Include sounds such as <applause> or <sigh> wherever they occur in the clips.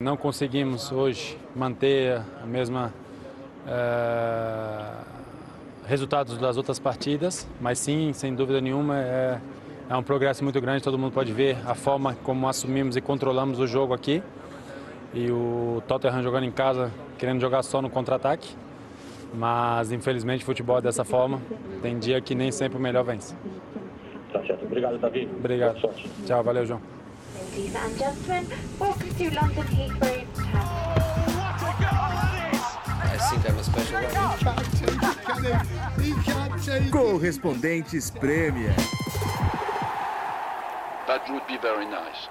Não conseguimos hoje manter a mesma é, resultados das outras partidas, mas sim, sem dúvida nenhuma, é, é um progresso muito grande. Todo mundo pode ver a forma como assumimos e controlamos o jogo aqui. E o Tottenham jogando em casa, querendo jogar só no contra-ataque. Mas infelizmente futebol é dessa forma. Tem dia que nem sempre o melhor vence. Tá certo. Obrigado, Davi. Obrigado. Tchau, valeu, João. To London Heathrow. Correspondentes Premier. That would be very nice.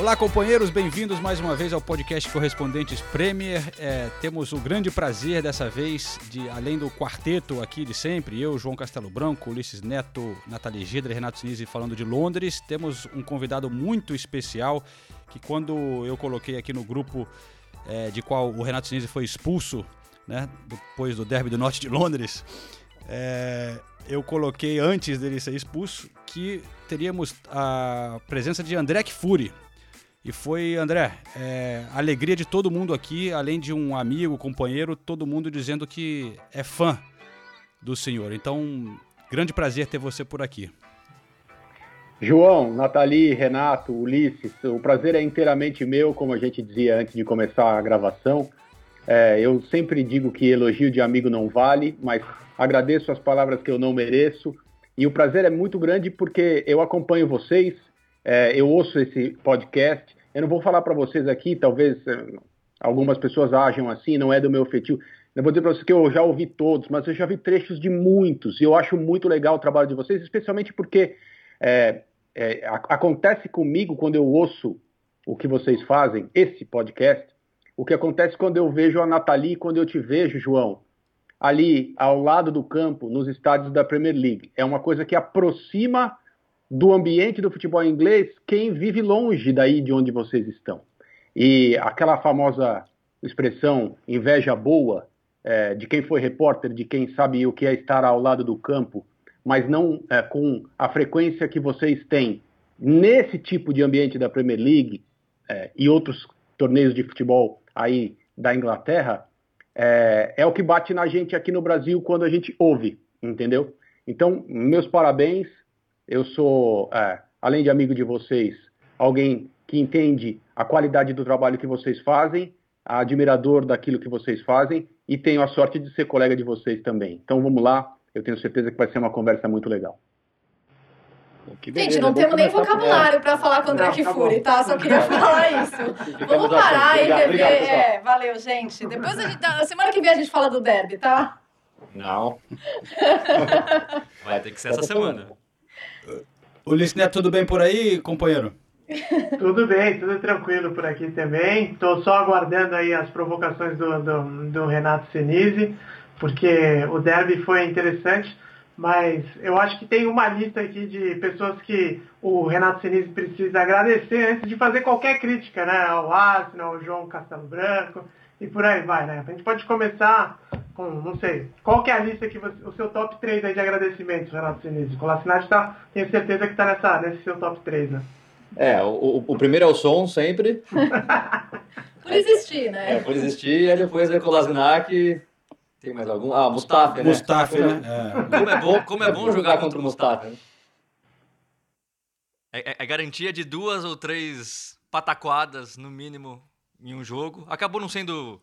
Olá, companheiros, bem-vindos mais uma vez ao podcast Correspondentes Premier. É, temos o grande prazer dessa vez de, além do quarteto aqui de sempre, eu, João Castelo Branco, Ulisses Neto, Nathalie Gidra Renato Sinise falando de Londres, temos um convidado muito especial que quando eu coloquei aqui no grupo é, de qual o Renato Sinise foi expulso, né, depois do derby do norte de Londres, é, eu coloquei antes dele ser expulso que teríamos a presença de André Kfouri, e foi, André, é, alegria de todo mundo aqui, além de um amigo, companheiro, todo mundo dizendo que é fã do senhor. Então, grande prazer ter você por aqui. João, Nathalie, Renato, Ulisses, o prazer é inteiramente meu, como a gente dizia antes de começar a gravação. É, eu sempre digo que elogio de amigo não vale, mas agradeço as palavras que eu não mereço. E o prazer é muito grande porque eu acompanho vocês, é, eu ouço esse podcast. Eu não vou falar para vocês aqui, talvez é, algumas pessoas ajam assim, não é do meu feitio. Eu vou dizer para vocês que eu já ouvi todos, mas eu já vi trechos de muitos. E eu acho muito legal o trabalho de vocês, especialmente porque é, é, acontece comigo quando eu ouço o que vocês fazem, esse podcast, o que acontece quando eu vejo a Nathalie, quando eu te vejo, João, ali ao lado do campo, nos estádios da Premier League. É uma coisa que aproxima do ambiente do futebol inglês quem vive longe daí de onde vocês estão. E aquela famosa expressão inveja boa é, de quem foi repórter, de quem sabe o que é estar ao lado do campo, mas não é, com a frequência que vocês têm nesse tipo de ambiente da Premier League é, e outros torneios de futebol aí da Inglaterra, é, é o que bate na gente aqui no Brasil quando a gente ouve, entendeu? Então, meus parabéns, eu sou, é, além de amigo de vocês, alguém que entende a qualidade do trabalho que vocês fazem, admirador daquilo que vocês fazem e tenho a sorte de ser colega de vocês também. Então vamos lá, eu tenho certeza que vai ser uma conversa muito legal. Beleza, Gente, não temos nem vocabulário para falar com o Drake Fury, tá? Só queria falar isso. <laughs> Vamos parar e rever. Obrigado, é, valeu, gente. Depois a gente, na semana que vem a gente fala do derby, tá? Não. <laughs> Vai ter que ser essa semana. Ulisses Neto, tudo bem por aí, companheiro? tudo bem, tudo tranquilo por aqui também. Estou só aguardando aí as provocações do, do, do Renato Senise, porque o derby foi interessante, mas eu acho que tem uma lista aqui de pessoas que o Renato Senise precisa agradecer antes de fazer qualquer crítica, né? Ao Arsenal, ao João Castelo Branco e por aí vai, né? A gente pode começar com, não sei, qual que é a lista que você, o seu top 3 aí de agradecimentos, Renato Sinise? O Lacinati tá, tenho certeza que está nessa, nesse seu top 3, né? É, o, o primeiro é o som, sempre. <laughs> por existir, né? É, por existir, e depois é o Kolasinac, tem mais algum? Ah, Mustafa, né? Mustafa, né? É. Como é bom, como é bom jogar contra o Mustafa. Mustafa. É, é, é garantia de duas ou três pataquadas, no mínimo, em um jogo. Acabou não sendo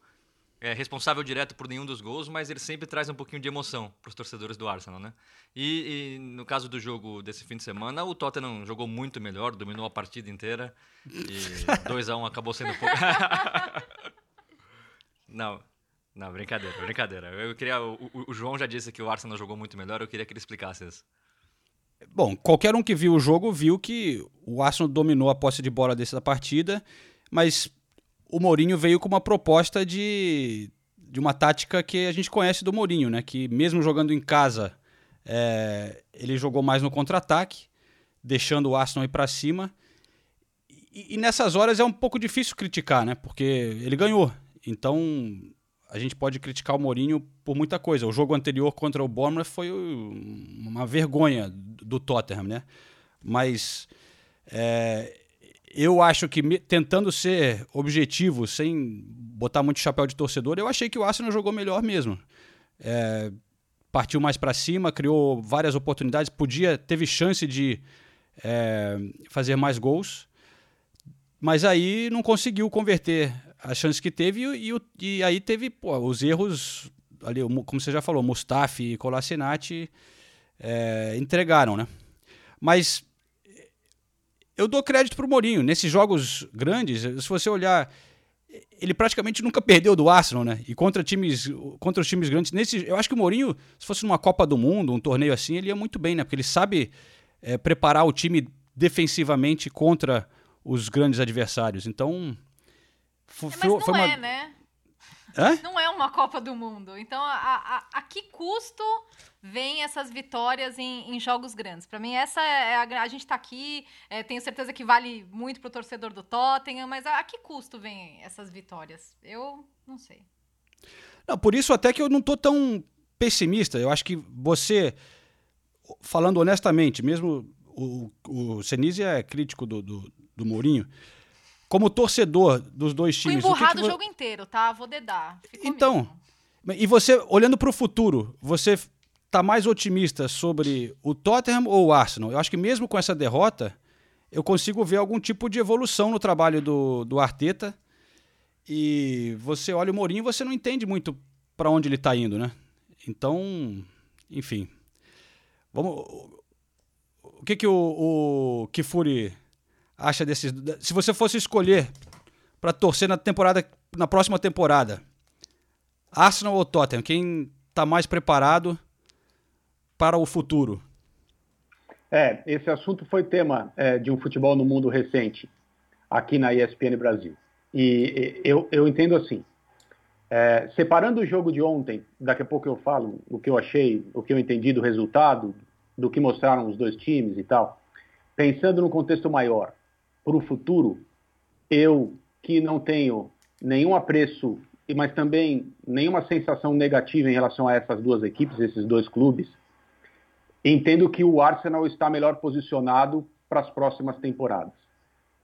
é, responsável direto por nenhum dos gols, mas ele sempre traz um pouquinho de emoção para os torcedores do Arsenal, né? E, e, no caso do jogo desse fim de semana, o Tottenham jogou muito melhor, dominou a partida inteira e <laughs> 2 a 1 um acabou sendo pouco. <laughs> não, não, brincadeira, brincadeira. Eu queria, o, o, João já disse que o Arsenal jogou muito melhor, eu queria que ele explicasse isso. Bom, qualquer um que viu o jogo viu que o Arsenal dominou a posse de bola dessa partida, mas o Mourinho veio com uma proposta de, de uma tática que a gente conhece do Mourinho, né? Que mesmo jogando em casa, é, ele jogou mais no contra-ataque, deixando o Arsenal ir para cima. e, e, nessas horas é um pouco difícil criticar, né? Porque ele ganhou. Então a gente pode criticar o Mourinho por muita coisa. O jogo anterior contra o Bournemouth foi uma vergonha do Tottenham, né? Mas é, eu acho que tentando ser objetivo, sem botar muito chapéu de torcedor, eu achei que o Arsenal jogou melhor mesmo. É, partiu mais para cima, criou várias oportunidades, podia, teve chance de é, fazer mais gols, mas aí não conseguiu converter as chances que teve e, e, e aí teve pô, os erros ali, como você já falou, Mustafi e Kolasinac é, entregaram, né? Mas eu dou crédito pro Mourinho. Nesses jogos grandes, se você olhar, ele praticamente nunca perdeu do Arsenal, né? E contra times, contra os times grandes, nesse, eu acho que o Mourinho, se fosse numa Copa do Mundo, um torneio assim, ele ia muito bem, né? Porque ele sabe é, preparar o time defensivamente contra os grandes adversários. Então, foi, é, mas não foi é, uma... né? Hã? Não é uma Copa do Mundo. Então, a, a, a que custo vem essas vitórias em, em jogos grandes? Para mim, essa é a, a gente está aqui, é, tenho certeza que vale muito para o torcedor do Tottenham, mas a, a, que custo vem essas vitórias? Eu não sei. Não, por isso até que eu não tô tão pessimista. Eu acho que você, falando honestamente, mesmo o, o Senise é crítico do, do, do Mourinho, como torcedor dos dois times. Fui empurrado o, que que o jogo inteiro, tá? Vou dedar. Ficou então, mesmo. e você, olhando para o futuro, você tá mais otimista sobre o Tottenham ou o Arsenal? Eu acho que mesmo com essa derrota, eu consigo ver algum tipo de evolução no trabalho do, do Arteta. E você olha o Mourinho, você não entende muito para onde ele está indo, né? Então, enfim. Vamos. O que que o, o Kifuri acha desses. Se você fosse escolher para torcer na temporada, na próxima temporada, Arsenal ou Tottenham, quem está mais preparado para o futuro? É, esse assunto foi tema é, de um futebol no mundo recente, aqui na ESPN Brasil. E, e eu, eu entendo assim, é, separando o jogo de ontem, daqui a pouco eu falo o que eu achei, o que eu entendi do resultado, do que mostraram os dois times e tal, pensando no contexto maior, para o futuro, eu que não tenho nenhum apreço, mas também nenhuma sensação negativa em relação a essas duas equipes, esses dois clubes, entendo que o Arsenal está melhor posicionado para as próximas temporadas.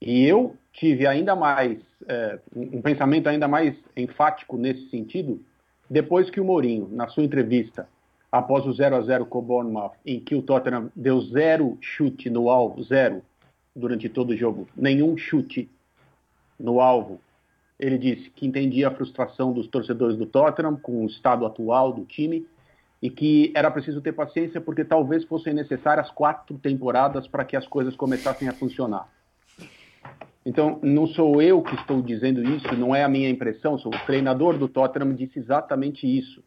E eu tive ainda mais, é, um pensamento ainda mais enfático nesse sentido, depois que o Mourinho, na sua entrevista, após o 0 a 0 com o Bournemouth, em que o Tottenham deu zero chute no alvo, zero, durante todo o jogo, nenhum chute no alvo. Ele disse que entendia a frustração dos torcedores do Tottenham com o estado atual do time e que era preciso ter paciência porque talvez fossem necessárias quatro temporadas para que as coisas começassem a funcionar. Então, não sou eu que estou dizendo isso, não é a minha impressão, sou o treinador do Tottenham disse exatamente isso.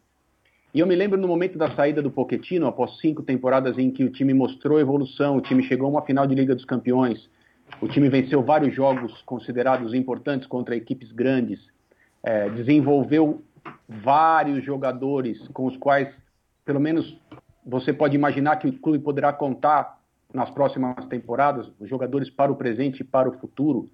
E eu me lembro no momento da saída do Pochettino, após cinco temporadas em que o time mostrou evolução, o time chegou a uma final de Liga dos Campeões, o time venceu vários jogos considerados importantes contra equipes grandes, é, desenvolveu vários jogadores com os quais, pelo menos, você pode imaginar que o clube poderá contar nas próximas temporadas, os jogadores para o presente e para o futuro.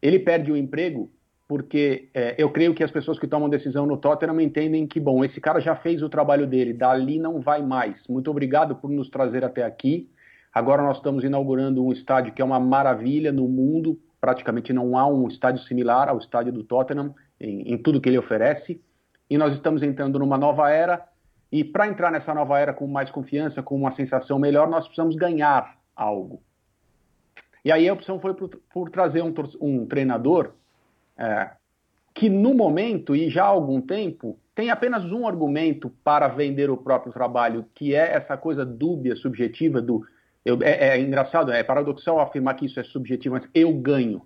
Ele perde o emprego porque é, eu creio que as pessoas que tomam decisão no Tottenham entendem que, bom, esse cara já fez o trabalho dele, dali não vai mais. Muito obrigado por nos trazer até aqui. Agora nós estamos inaugurando um estádio que é uma maravilha no mundo, praticamente não há um estádio similar ao estádio do Tottenham em, em tudo que ele oferece. E nós estamos entrando numa nova era, e para entrar nessa nova era com mais confiança, com uma sensação melhor, nós precisamos ganhar algo. E aí a opção foi por, por trazer um, um treinador é, que no momento e já há algum tempo tem apenas um argumento para vender o próprio trabalho, que é essa coisa dúbia, subjetiva do. Eu, é, é, engraçado, é paradoxal afirmar que isso é subjetivo, mas eu ganho.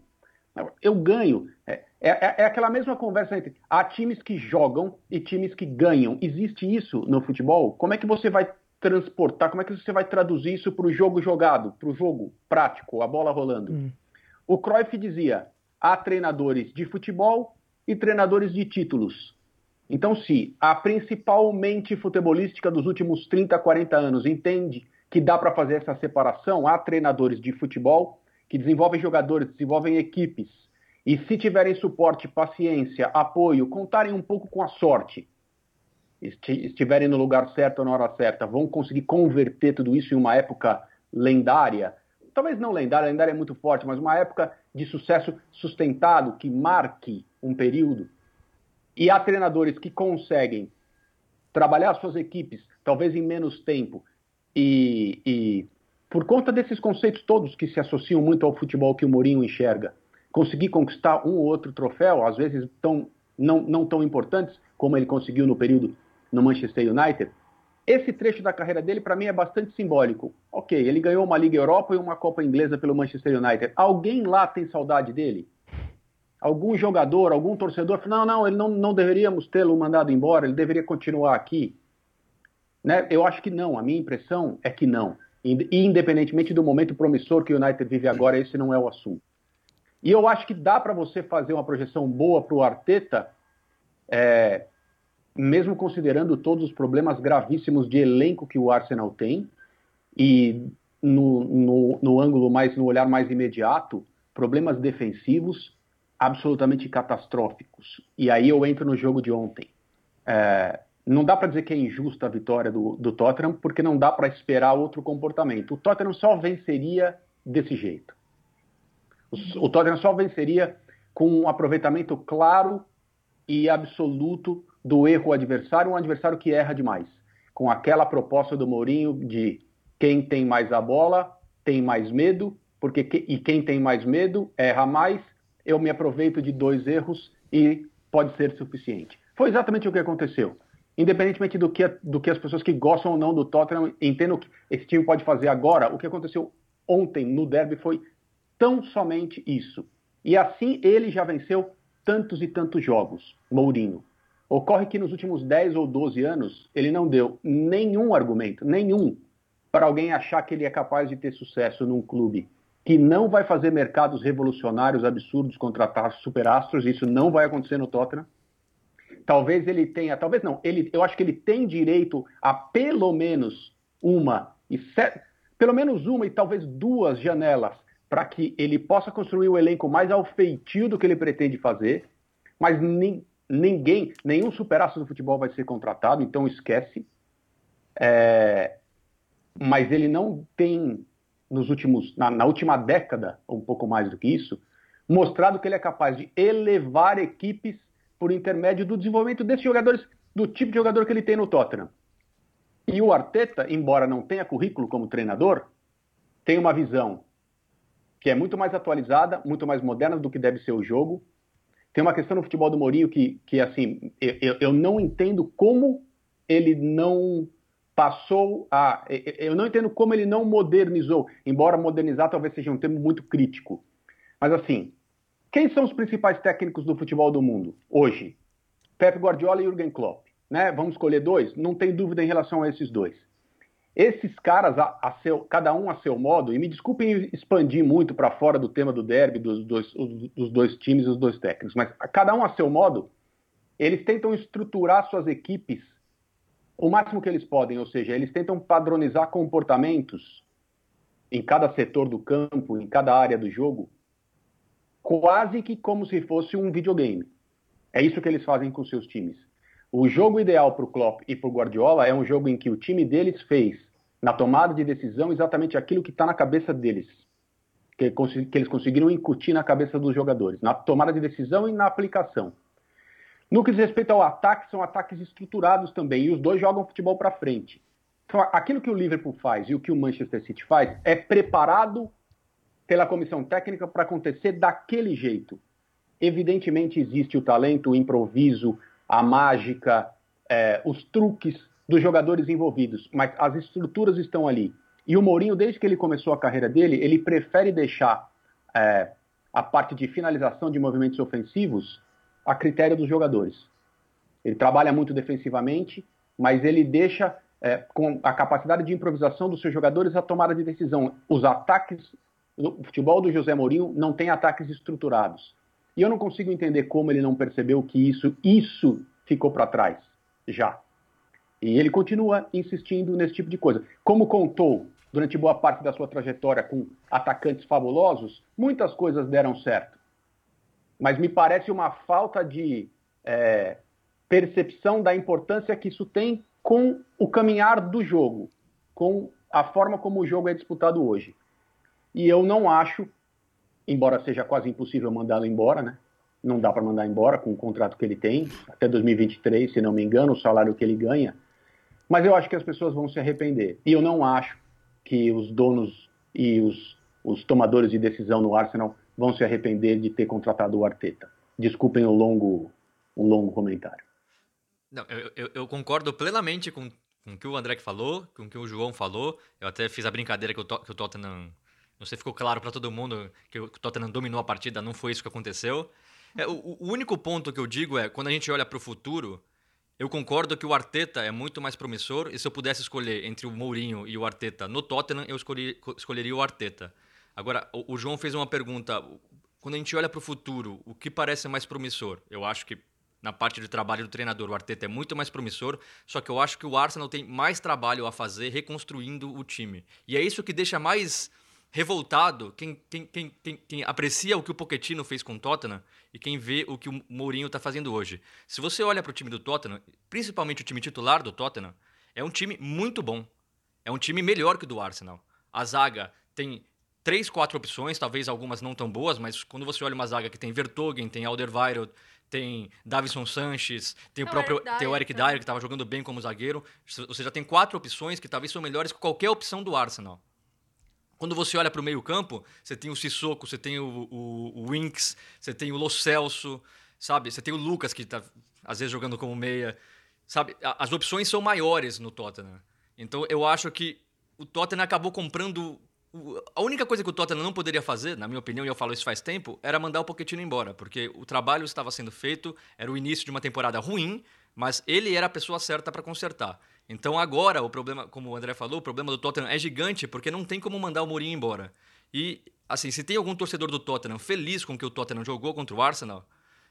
Eu ganho. É, é, é, aquela mesma conversa entre há times que jogam e times que ganham. Existe isso no futebol? Como é que você vai transportar, como é que você vai traduzir isso para o jogo jogado, para o jogo prático, a bola rolando? Hum. O Cruyff dizia: há treinadores de futebol e treinadores de títulos. Então, se a principal mente futebolística dos últimos 30, 40 anos entende que dá para fazer essa separação, há treinadores de futebol que desenvolvem jogadores, desenvolvem equipes, e se tiverem suporte, paciência, apoio, contarem um pouco com a sorte, estiverem no lugar certo na hora certa, vão conseguir converter tudo isso em uma época lendária. Talvez não lendária, lendária é muito forte, mas uma época de sucesso sustentado que marque um período. E há treinadores que conseguem trabalhar suas equipes, talvez em menos tempo, e, e por conta desses conceitos todos que se associam muito ao futebol que o Mourinho enxerga, conseguir conquistar um ou outro troféu, às vezes tão, não, não tão importantes como ele conseguiu no período no Manchester United, esse trecho da carreira dele, para mim, é bastante simbólico. Ok, ele ganhou uma Liga Europa e uma Copa Inglesa pelo Manchester United. Alguém lá tem saudade dele? Algum jogador, algum torcedor não, não, ele não, não deveríamos tê-lo mandado embora, ele deveria continuar aqui. Né? Eu acho que não, a minha impressão é que não. E independentemente do momento promissor que o United vive agora, esse não é o assunto. E eu acho que dá para você fazer uma projeção boa para o Arteta, é, mesmo considerando todos os problemas gravíssimos de elenco que o Arsenal tem, e no, no, no ângulo mais, no olhar mais imediato, problemas defensivos absolutamente catastróficos. E aí eu entro no jogo de ontem. É, não dá para dizer que é injusta a vitória do, do Tottenham, porque não dá para esperar outro comportamento. O Tottenham só venceria desse jeito. O, Tottenham só venceria com um aproveitamento claro e absoluto do erro adversário, um adversário que erra demais. Com aquela proposta do Mourinho de quem tem mais a bola tem mais medo, porque que, e quem tem mais medo erra mais. Eu me aproveito de dois erros e pode ser suficiente. Foi exatamente o que aconteceu. Independentemente do que, do que as pessoas que gostam ou não do Tottenham entendam que esse time pode fazer agora, o que aconteceu ontem no derby foi tão somente isso. E assim ele já venceu tantos e tantos jogos, Mourinho. Ocorre que nos últimos 10 ou 12 anos ele não deu nenhum argumento, nenhum, para alguém achar que ele é capaz de ter sucesso num clube que não vai fazer mercados revolucionários, absurdos, contratar superastros, isso não vai acontecer no Tottenham. Talvez ele tenha, talvez não, ele, eu acho que ele tem direito a pelo menos uma e pelo menos uma e talvez duas janelas para que ele possa construir o elenco mais ao feitio do que ele pretende fazer, mas ninguém, nenhum superastro do futebol vai ser contratado, então esquece. É, mas ele não tem, nos últimos, na, na, última década, um pouco mais do que isso, mostrado que ele é capaz de elevar equipes por intermédio do desenvolvimento desses jogadores, do tipo de jogador que ele tem no Tottenham. E o Arteta, embora não tenha currículo como treinador, tem uma visão que é muito mais atualizada, muito mais moderna do que deve ser o jogo, tem uma questão no futebol do Mourinho que, que assim, eu, eu não entendo como ele não passou a. Eu não entendo como ele não modernizou, embora modernizar talvez seja um termo muito crítico. Mas assim, quem são os principais técnicos do futebol do mundo hoje? Pep Guardiola e Jürgen Klopp. Né? Vamos escolher dois? Não tem dúvida em relação a esses dois. Esses caras, a, a seu, cada um a seu modo, e me desculpem expandir muito para fora do tema do derby, dos dois, dos dois times e dos dois técnicos, mas cada um a seu modo, eles tentam estruturar suas equipes o máximo que eles podem, ou seja, eles tentam padronizar comportamentos em cada setor do campo, em cada área do jogo, quase que como se fosse um videogame. É isso que eles fazem com seus times. O jogo ideal para o Klopp e para o Guardiola é um jogo em que o time deles fez, na tomada de decisão, exatamente aquilo que está na cabeça deles. Que, que eles conseguiram incutir na cabeça dos jogadores, na tomada de decisão e na aplicação. No que diz respeito ao ataque, são ataques estruturados também, e os dois jogam futebol para frente. Então, aquilo que o Liverpool faz e o que o Manchester City faz é preparado pela comissão técnica para acontecer daquele jeito. Evidentemente existe o talento, o improviso, a mágica, é, os truques dos jogadores envolvidos, mas as estruturas estão ali. E o Mourinho, desde que ele começou a carreira dele, ele prefere deixar é, a parte de finalização de movimentos ofensivos a critério dos jogadores. Ele trabalha muito defensivamente, mas ele deixa é, com a capacidade de improvisação dos seus jogadores a tomada de decisão. Os ataques, o futebol do José Mourinho não tem ataques estruturados. E eu não consigo entender como ele não percebeu que isso, isso ficou para trás já. E ele continua insistindo nesse tipo de coisa. Como contou durante boa parte da sua trajetória com atacantes fabulosos, muitas coisas deram certo. Mas me parece uma falta de é, percepção da importância que isso tem com o caminhar do jogo, com a forma como o jogo é disputado hoje. E eu não acho, embora seja quase impossível mandá-lo embora, né? Não dá para mandar embora com o contrato que ele tem, até 2023, se não me engano, o salário que ele ganha. Mas eu acho que as pessoas vão se arrepender. E eu não acho que os donos e os, os tomadores de decisão no Arsenal vão se arrepender de ter contratado o Arteta. Desculpem o longo, o longo comentário. Não, eu, eu, eu concordo plenamente com, com o que o André falou, com o que o João falou. Eu até fiz a brincadeira que o, que o Tottenham. Não sei se ficou claro para todo mundo que o Tottenham dominou a partida, não foi isso que aconteceu. É, o, o único ponto que eu digo é, quando a gente olha para o futuro, eu concordo que o Arteta é muito mais promissor e se eu pudesse escolher entre o Mourinho e o Arteta no Tottenham, eu escolhi, escolheria o Arteta. Agora, o, o João fez uma pergunta. Quando a gente olha para o futuro, o que parece mais promissor? Eu acho que na parte de trabalho do treinador, o Arteta é muito mais promissor, só que eu acho que o Arsenal tem mais trabalho a fazer reconstruindo o time. E é isso que deixa mais revoltado quem, quem, quem, quem, aprecia o que o Pochettino fez com o Tottenham e quem vê o que o Mourinho está fazendo hoje. Se você olha para o time do Tottenham, principalmente o time titular do Tottenham, é um time muito bom. É um time melhor que o do Arsenal. A zaga tem três, quatro opções, talvez algumas não tão boas, mas quando você olha uma zaga que tem Vertogen, tem Alderweireld, tem Davison Sanches, tem o próprio Eric tem o Eric Dyer, que estava jogando bem como zagueiro. Você já tem quatro opções que talvez são melhores que qualquer opção do Arsenal. Quando você olha para o meio-campo, você tem o Sissoko, você tem o, o, o você tem o Lo Celso, sabe? Você tem o Lucas, que está às vezes jogando como meia. Sabe? As opções são maiores no Tottenham. Então eu acho que o Tottenham acabou comprando a única coisa que o Tottenham não poderia fazer, na minha opinião, e eu falo isso faz tempo, era mandar o Pochettino embora, porque o trabalho estava sendo feito, era o início de uma temporada ruim, mas ele era a pessoa certa para consertar. Então agora o problema, como o André falou, o problema do Tottenham é gigante, porque não tem como mandar o Mourinho embora. E assim, se tem algum torcedor do Tottenham feliz com que o Tottenham jogou contra o Arsenal,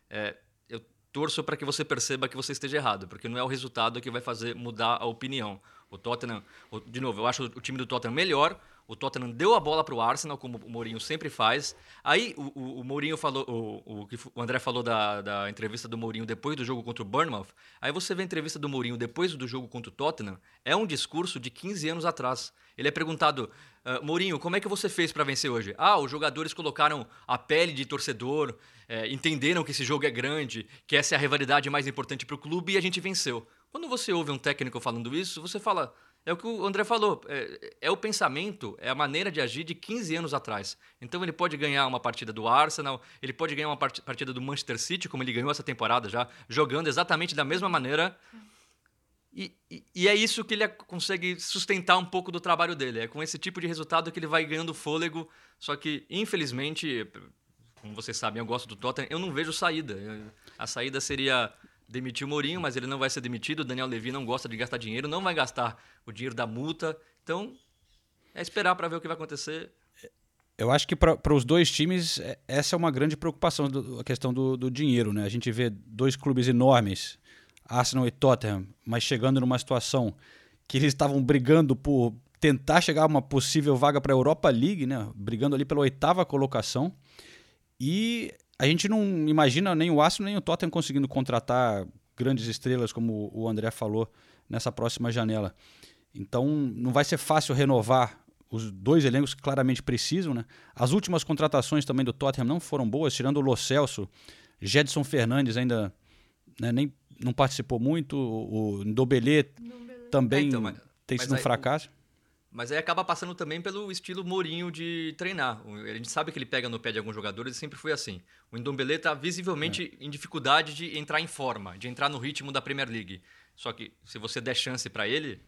é, eu torço para que você perceba que você esteja errado, porque não é o resultado que vai fazer mudar a opinião. O Tottenham, de novo, eu acho o time do Tottenham melhor, o Tottenham deu a bola para o Arsenal, como o Mourinho sempre faz. Aí o, o, o Mourinho falou, o, o, André falou da, da entrevista do Mourinho depois do jogo contra o Bournemouth. Aí você vê a entrevista do Mourinho depois do jogo contra o Tottenham, é um discurso de 15 anos atrás. Ele é perguntado, uh, Mourinho, como é que você fez para vencer hoje? Ah, os jogadores colocaram a pele de torcedor, é, entenderam que esse jogo é grande, que essa é a rivalidade mais importante para o clube e a gente venceu. Quando você ouve um técnico falando isso, você fala, é o que o André falou. É, é, o pensamento, é a maneira de agir de 15 anos atrás. Então ele pode ganhar uma partida do Arsenal, ele pode ganhar uma partida do Manchester City, como ele ganhou essa temporada já, jogando exatamente da mesma maneira. E, e, e, é isso que ele consegue sustentar um pouco do trabalho dele. É com esse tipo de resultado que ele vai ganhando fôlego. Só que, infelizmente, como vocês sabem, eu gosto do Tottenham, eu não vejo saída. A saída seria demitiu o Mourinho, mas ele não vai ser demitido. O Daniel Levy não gosta de gastar dinheiro, não vai gastar o dinheiro da multa. Então, é esperar para ver o que vai acontecer. Eu acho que para os dois times, é, essa é uma grande preocupação, do, a questão do, do, dinheiro. Né? A gente vê dois clubes enormes, Arsenal e Tottenham, mas chegando numa situação que eles estavam brigando por tentar chegar a uma possível vaga para a Europa League, né? brigando ali pela oitava colocação. E a gente não imagina nem o Arsenal nem o Tottenham conseguindo contratar grandes estrelas, como o André falou, nessa próxima janela. Então não vai ser fácil renovar os dois elencos que claramente precisam. Né? As últimas contratações também do Tottenham não foram boas, tirando o Lo Celso. Jedson Fernandes ainda né, nem, não participou muito. O Ndobelé também é, então, mas, tem sido um fracasso. Mas aí acaba passando também pelo estilo Mourinho de treinar. A gente sabe que ele pega no pé de alguns jogadores e sempre foi assim. O Ndombele está visivelmente é. em dificuldade de entrar em forma, de entrar no ritmo da Premier League. Só que se você der chance para ele,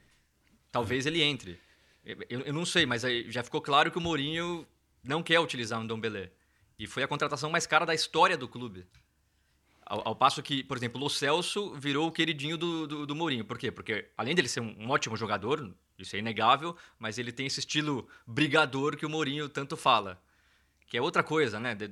talvez ele entre. Eu, eu, não sei, mas já ficou claro que o Mourinho não quer utilizar o Ndombele. E foi a contratação mais cara da história do clube. Ao, ao, passo que, por exemplo, o Celso virou o queridinho do, do, do Mourinho. Por quê? Porque, além dele ser um, ótimo jogador, isso é inegável, mas ele tem esse estilo brigador que o Mourinho tanto fala. Que é outra coisa, né? De,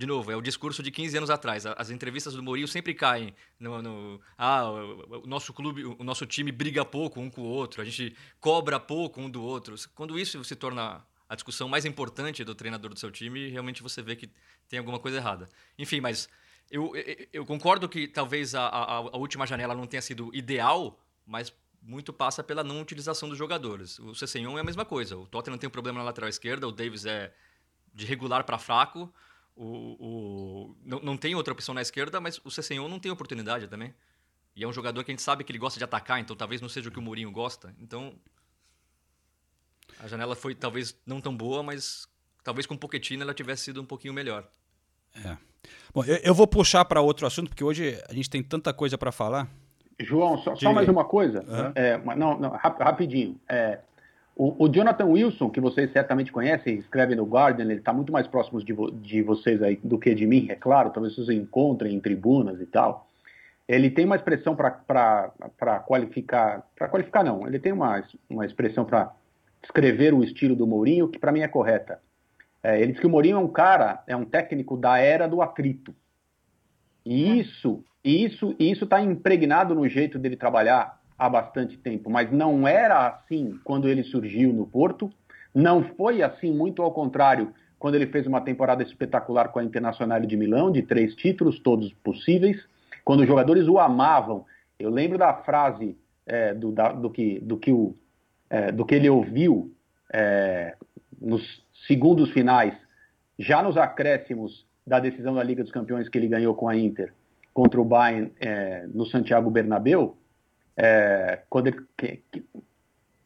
de novo, é o discurso de 15 anos atrás. As entrevistas do Mourinho sempre caem no, no ah, o nosso clube, o nosso time briga pouco um com o outro, a gente cobra pouco um do outro. Quando isso se torna a discussão mais importante do treinador do seu time, realmente você vê que tem alguma coisa errada. Enfim, mas eu, eu, concordo que talvez a, a, a, última janela não tenha sido ideal, mas muito passa pela não utilização dos jogadores. O Cessenhon é a mesma coisa. O Tottenham tem um problema na lateral esquerda, o Davis é de regular para fraco. O, o, não, não tem outra opção na esquerda, mas o Cessenhon não tem oportunidade também. E é um jogador que a gente sabe que ele gosta de atacar, então talvez não seja o que o Mourinho gosta. Então, a janela foi talvez não tão boa, mas talvez com o Pochettino ela tivesse sido um pouquinho melhor. É. Bom, eu, eu vou puxar para outro assunto, porque hoje a gente tem tanta coisa para falar. João, só, só mais uma coisa. Uhum. É, não, não, rapidinho. É, o, o, Jonathan Wilson, que vocês certamente conhecem, escreve no Guardian, ele está muito mais próximo de, vo, de, vocês aí do que de mim, é claro, talvez vocês encontrem em tribunas e tal. Ele tem uma expressão para qualificar, para qualificar não, ele tem uma, uma expressão para descrever o estilo do Mourinho que para mim é correta. É, ele diz que o Mourinho é um cara, é um técnico da era do atrito. E é. isso, isso, isso está impregnado no jeito dele trabalhar há bastante tempo, mas não era assim quando ele surgiu no Porto, não foi assim, muito ao contrário, quando ele fez uma temporada espetacular com a Internacional de Milão, de três títulos, todos possíveis, quando os jogadores o amavam. Eu lembro da frase é, do, da, do, que, do, que o, é, do que ele ouviu é, nos segundos finais, já nos acréscimos da decisão da Liga dos Campeões que ele ganhou com a Inter contra o Bayern é, no Santiago Bernabéu, é, quando ele, quem,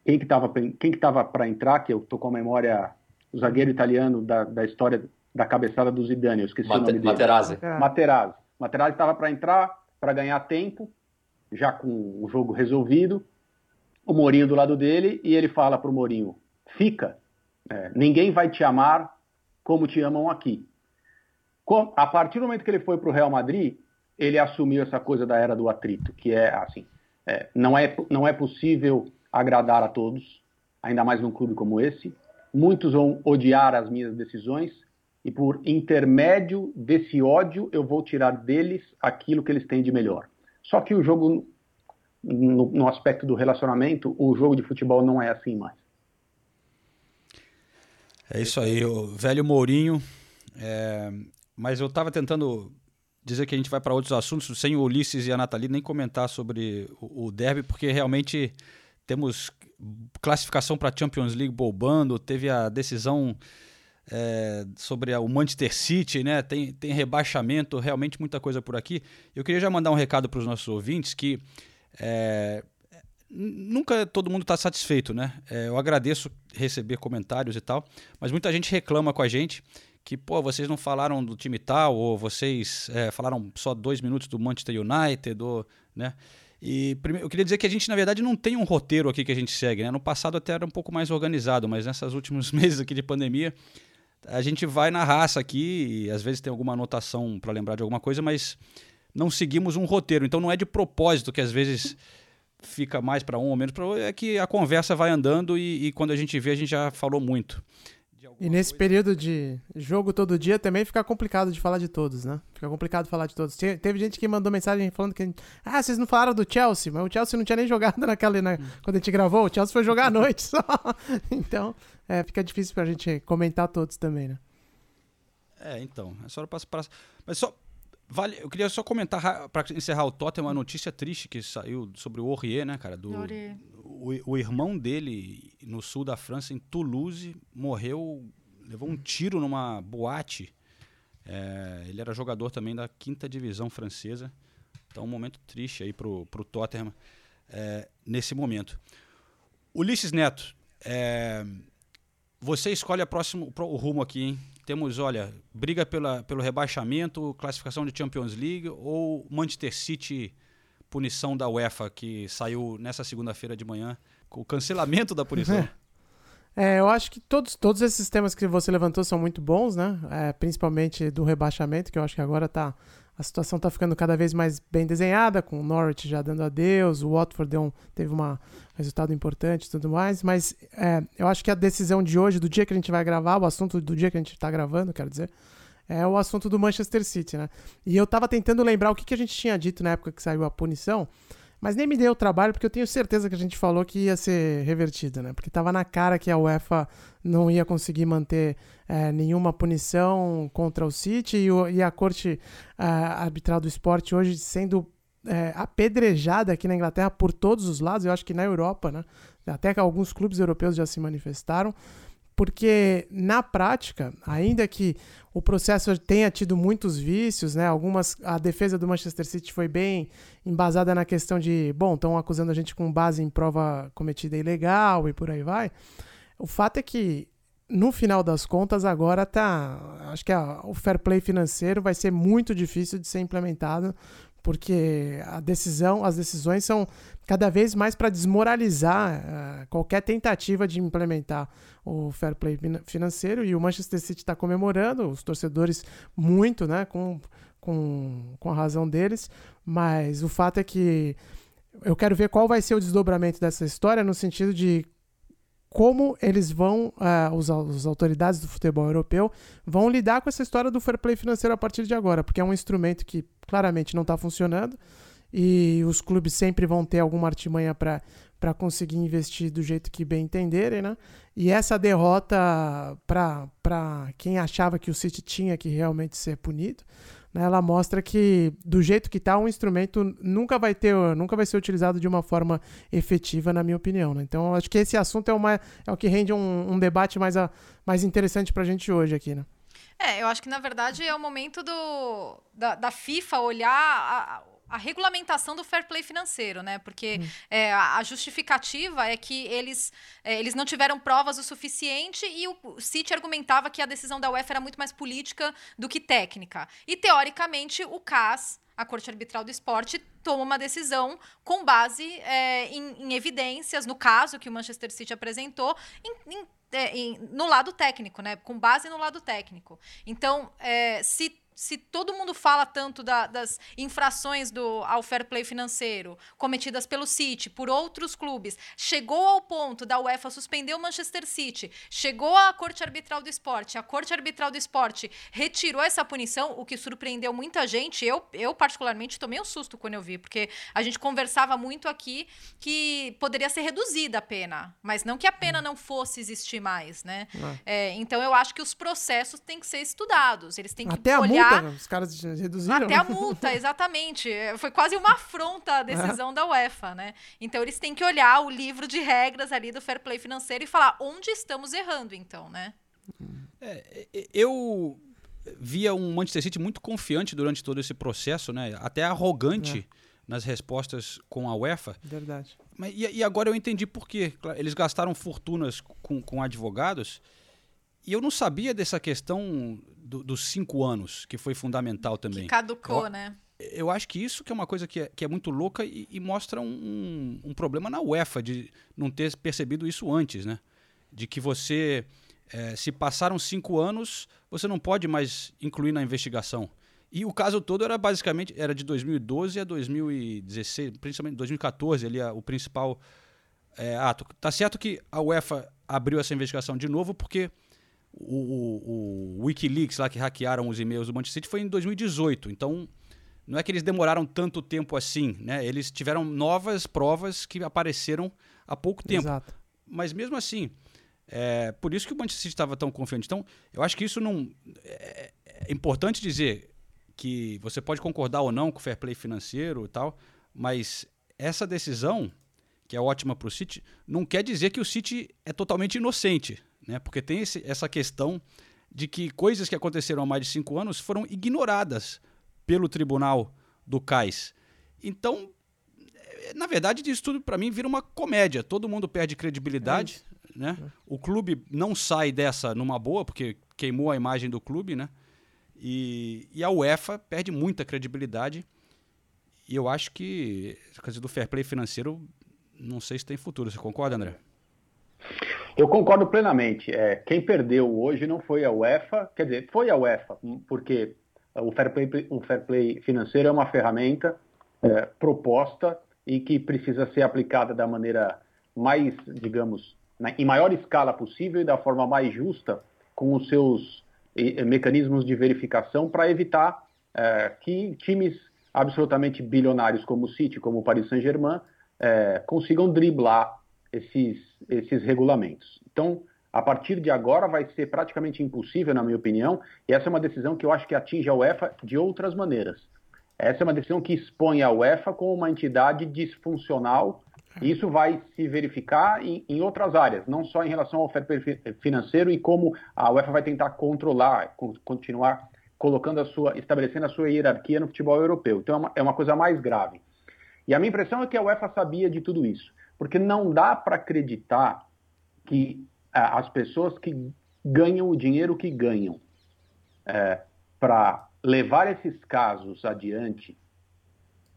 quem que estava quem que estava para entrar, que eu tô com a memória, o zagueiro italiano da, da história da cabeçada do Zidane, eu esqueci Mate, o nome dele. Materazzi. É. Materazzi. Materazzi estava para entrar, para ganhar tempo, já com o jogo resolvido. O Mourinho do lado dele e ele fala para o Mourinho: fica, é, ninguém vai te amar como te amam aqui. Com, a partir do momento que ele foi para o Real Madrid, ele assumiu essa coisa da era do atrito, que é assim: é, não, é, não é possível agradar a todos, ainda mais num clube como esse. Muitos vão odiar as minhas decisões e por intermédio desse ódio eu vou tirar deles aquilo que eles têm de melhor. Só que o jogo, no, no aspecto do relacionamento, o jogo de futebol não é assim mais. É isso aí, o velho Mourinho. É, mas eu estava tentando dizer que a gente vai para outros assuntos, sem o Ulisses e a Nathalie nem comentar sobre o, derby, porque realmente temos classificação para a Champions League bombando, teve a decisão é, sobre o Manchester City, né? Tem, tem rebaixamento, realmente muita coisa por aqui. Eu queria já mandar um recado para os nossos ouvintes que é, nunca todo mundo está satisfeito, né? É, eu agradeço receber comentários e tal, mas muita gente reclama com a gente que, pô, vocês não falaram do time tal, ou vocês é, falaram só dois minutos do Manchester United, ou, né? E eu queria dizer que a gente, na verdade, não tem um roteiro aqui que a gente segue, né? No passado até era um pouco mais organizado, mas nesses últimos <laughs> meses aqui de pandemia, a gente vai na raça aqui e às vezes tem alguma anotação para lembrar de alguma coisa, mas não seguimos um roteiro. Então não é de propósito que às vezes fica mais para um ou menos para outro, é que a conversa vai andando e, e, quando a gente vê, a gente já falou muito. E nesse coisa. período de jogo todo dia também fica complicado de falar de todos, né? Fica complicado falar de todos. Teve gente que mandou mensagem falando que. Ah, vocês não falaram do Chelsea, mas o Chelsea não tinha nem jogado <laughs> naquela. Na, hum. quando a gente gravou, o Chelsea foi jogar à noite <laughs> só. então, é, fica difícil pra gente comentar todos também, né? É, então. É só para. Mas só. Vale, eu queria só comentar para encerrar o Tottenham uma notícia triste que saiu sobre o Aurier, né, cara? Do, o, o, irmão dele no sul da França, em Toulouse, morreu, levou um tiro numa boate. É, ele era jogador também da quinta divisão francesa. Então, um momento triste aí pro, pro Tottenham é, nesse momento. Ulisses Neto, é, você escolhe a próximo, o rumo aqui, hein? Temos, olha, briga pela, pelo rebaixamento, classificação de Champions League ou Manchester City punição da UEFA que saiu nessa segunda-feira de manhã, o cancelamento da punição? <laughs> É, eu acho que todos, todos esses temas que você levantou são muito bons, né? É, principalmente do rebaixamento, que eu acho que agora tá, a situação está ficando cada vez mais bem desenhada, com o Norwich já dando adeus, o Watford deu um, teve um resultado importante e tudo mais, mas é, eu acho que a decisão de hoje, do dia que a gente vai gravar, o assunto do dia que a gente está gravando, quero dizer, é o assunto do Manchester City, né? E eu tava tentando lembrar o que, que a gente tinha dito na época que saiu a punição, mas nem me deu trabalho, porque eu tenho certeza que a gente falou que ia ser revertido, né? Porque tava na cara que a UEFA não ia conseguir manter é, nenhuma punição contra o City e, o, e a Corte é, Arbitral do Esporte hoje sendo é, apedrejada aqui na Inglaterra por todos os lados, eu acho que na Europa, né? Até que alguns clubes europeus já se manifestaram porque na prática, ainda que o processo tenha tido muitos vícios, né? Algumas a defesa do Manchester City foi bem embasada na questão de, bom, estão acusando a gente com base em prova cometida ilegal e por aí vai. O fato é que no final das contas agora tá, acho que a, o fair play financeiro vai ser muito difícil de ser implementado porque a decisão, as decisões são cada vez mais para desmoralizar uh, qualquer tentativa de implementar o fair play financeiro e o Manchester City está comemorando, os torcedores muito, né, com, com, com a razão deles, mas o fato é que eu quero ver qual vai ser o desdobramento dessa história no sentido de como eles vão, uh, os, as autoridades do futebol europeu, vão lidar com essa história do fair play financeiro a partir de agora, porque é um instrumento que claramente não está funcionando e os clubes sempre vão ter alguma artimanha para conseguir investir do jeito que bem entenderem, né? E essa derrota para quem achava que o City tinha que realmente ser punido, ela mostra que do jeito que está um instrumento nunca vai ter nunca vai ser utilizado de uma forma efetiva na minha opinião né? então acho que esse assunto é, uma, é o que rende um, um debate mais, a, mais interessante para a gente hoje aqui né é eu acho que na verdade é o momento do da, da FIFA olhar a, a regulamentação do fair play financeiro, né? Porque hum. é, a justificativa é que eles, é, eles não tiveram provas o suficiente e o City argumentava que a decisão da UEFA era muito mais política do que técnica. E, teoricamente, o CAS, a Corte Arbitral do Esporte, toma uma decisão com base é, em, em, evidências, no caso que o Manchester City apresentou, em, em, é, no lado técnico, né? Com base no lado técnico. Então, é, se se todo mundo fala tanto da, das infrações do, ao fair play financeiro cometidas pelo City, por outros clubes, chegou ao ponto da UEFA suspender o Manchester City, chegou à Corte Arbitral do Esporte, a Corte Arbitral do Esporte retirou essa punição, o que surpreendeu muita gente. Eu, eu particularmente, tomei um susto quando eu vi, porque a gente conversava muito aqui que poderia ser reduzida a pena, mas não que a pena não fosse existir mais, né? É, então eu acho que os processos têm que ser estudados, eles têm que Até olhar multa, os caras reduziram. Até a <laughs> multa, exatamente. Foi quase uma afronta a decisão da UEFA, né? Então eles têm que olhar o livro de regras ali do fair play financeiro e falar onde estamos errando, então, né? É, eu via um Manchester City muito confiante durante todo esse processo, né? Até arrogante é. nas respostas com a UEFA. Verdade. Mas, e, e, agora eu entendi por quê. Eles gastaram fortunas com, com advogados e eu não sabia dessa questão do, dos cinco anos, que foi fundamental também. Que caducou, eu, né? Eu acho que isso que é uma coisa que é, que é muito louca e, e mostra um, um, problema na UEFA de não ter percebido isso antes, né? De que você, é, se passaram cinco anos, você não pode mais incluir na investigação. E o caso todo era basicamente era de 2012 a 2016, principalmente 2014 ali a, o principal é, ato. Tá certo que a UEFA abriu essa investigação de novo porque o, o, o, Wikileaks lá que hackearam os e-mails do Manchester City foi em 2018. Então, não é que eles demoraram tanto tempo assim, né? Eles tiveram novas provas que apareceram há pouco tempo. Exato. Mas mesmo assim, é por isso que o Manchester City estava tão confiante. Então, eu acho que isso não é, é importante dizer que você pode concordar ou não com o fair play financeiro e tal, mas essa decisão que é ótima para o City, não quer dizer que o City é totalmente inocente né? Porque tem esse, essa questão de que coisas que aconteceram há mais de cinco anos foram ignoradas pelo tribunal do CAIS. Então, é, na verdade, isso tudo para mim vira uma comédia. Todo mundo perde credibilidade, é né? É. O clube não sai dessa numa boa porque queimou a imagem do clube, né? E, e a UEFA perde muita credibilidade. E eu acho que, coisa do fair play financeiro, não sei se tem futuro. Você concorda, André? Eu concordo plenamente. É, quem perdeu hoje não foi a UEFA, quer dizer, foi a UEFA, porque o fair play, o fair play financeiro é uma ferramenta é, proposta e que precisa ser aplicada da maneira mais, digamos, na, em maior escala possível e da forma mais justa com os seus mecanismos de verificação para evitar é, que times absolutamente bilionários como o City, como o Paris Saint-Germain, é, consigam driblar esses, esses regulamentos. Então, a partir de agora vai ser praticamente impossível, na minha opinião, e essa é uma decisão que eu acho que atinge a UEFA de outras maneiras. Essa é uma decisão que expõe a UEFA como uma entidade disfuncional e isso vai se verificar em, em, outras áreas, não só em relação ao fair play financeiro e como a UEFA vai tentar controlar, continuar colocando a sua, estabelecendo a sua hierarquia no futebol europeu. Então é uma, é uma coisa mais grave. E a minha impressão é que a UEFA sabia de tudo isso, porque não dá para acreditar que é, as pessoas que ganham o dinheiro que ganham é, para levar esses casos adiante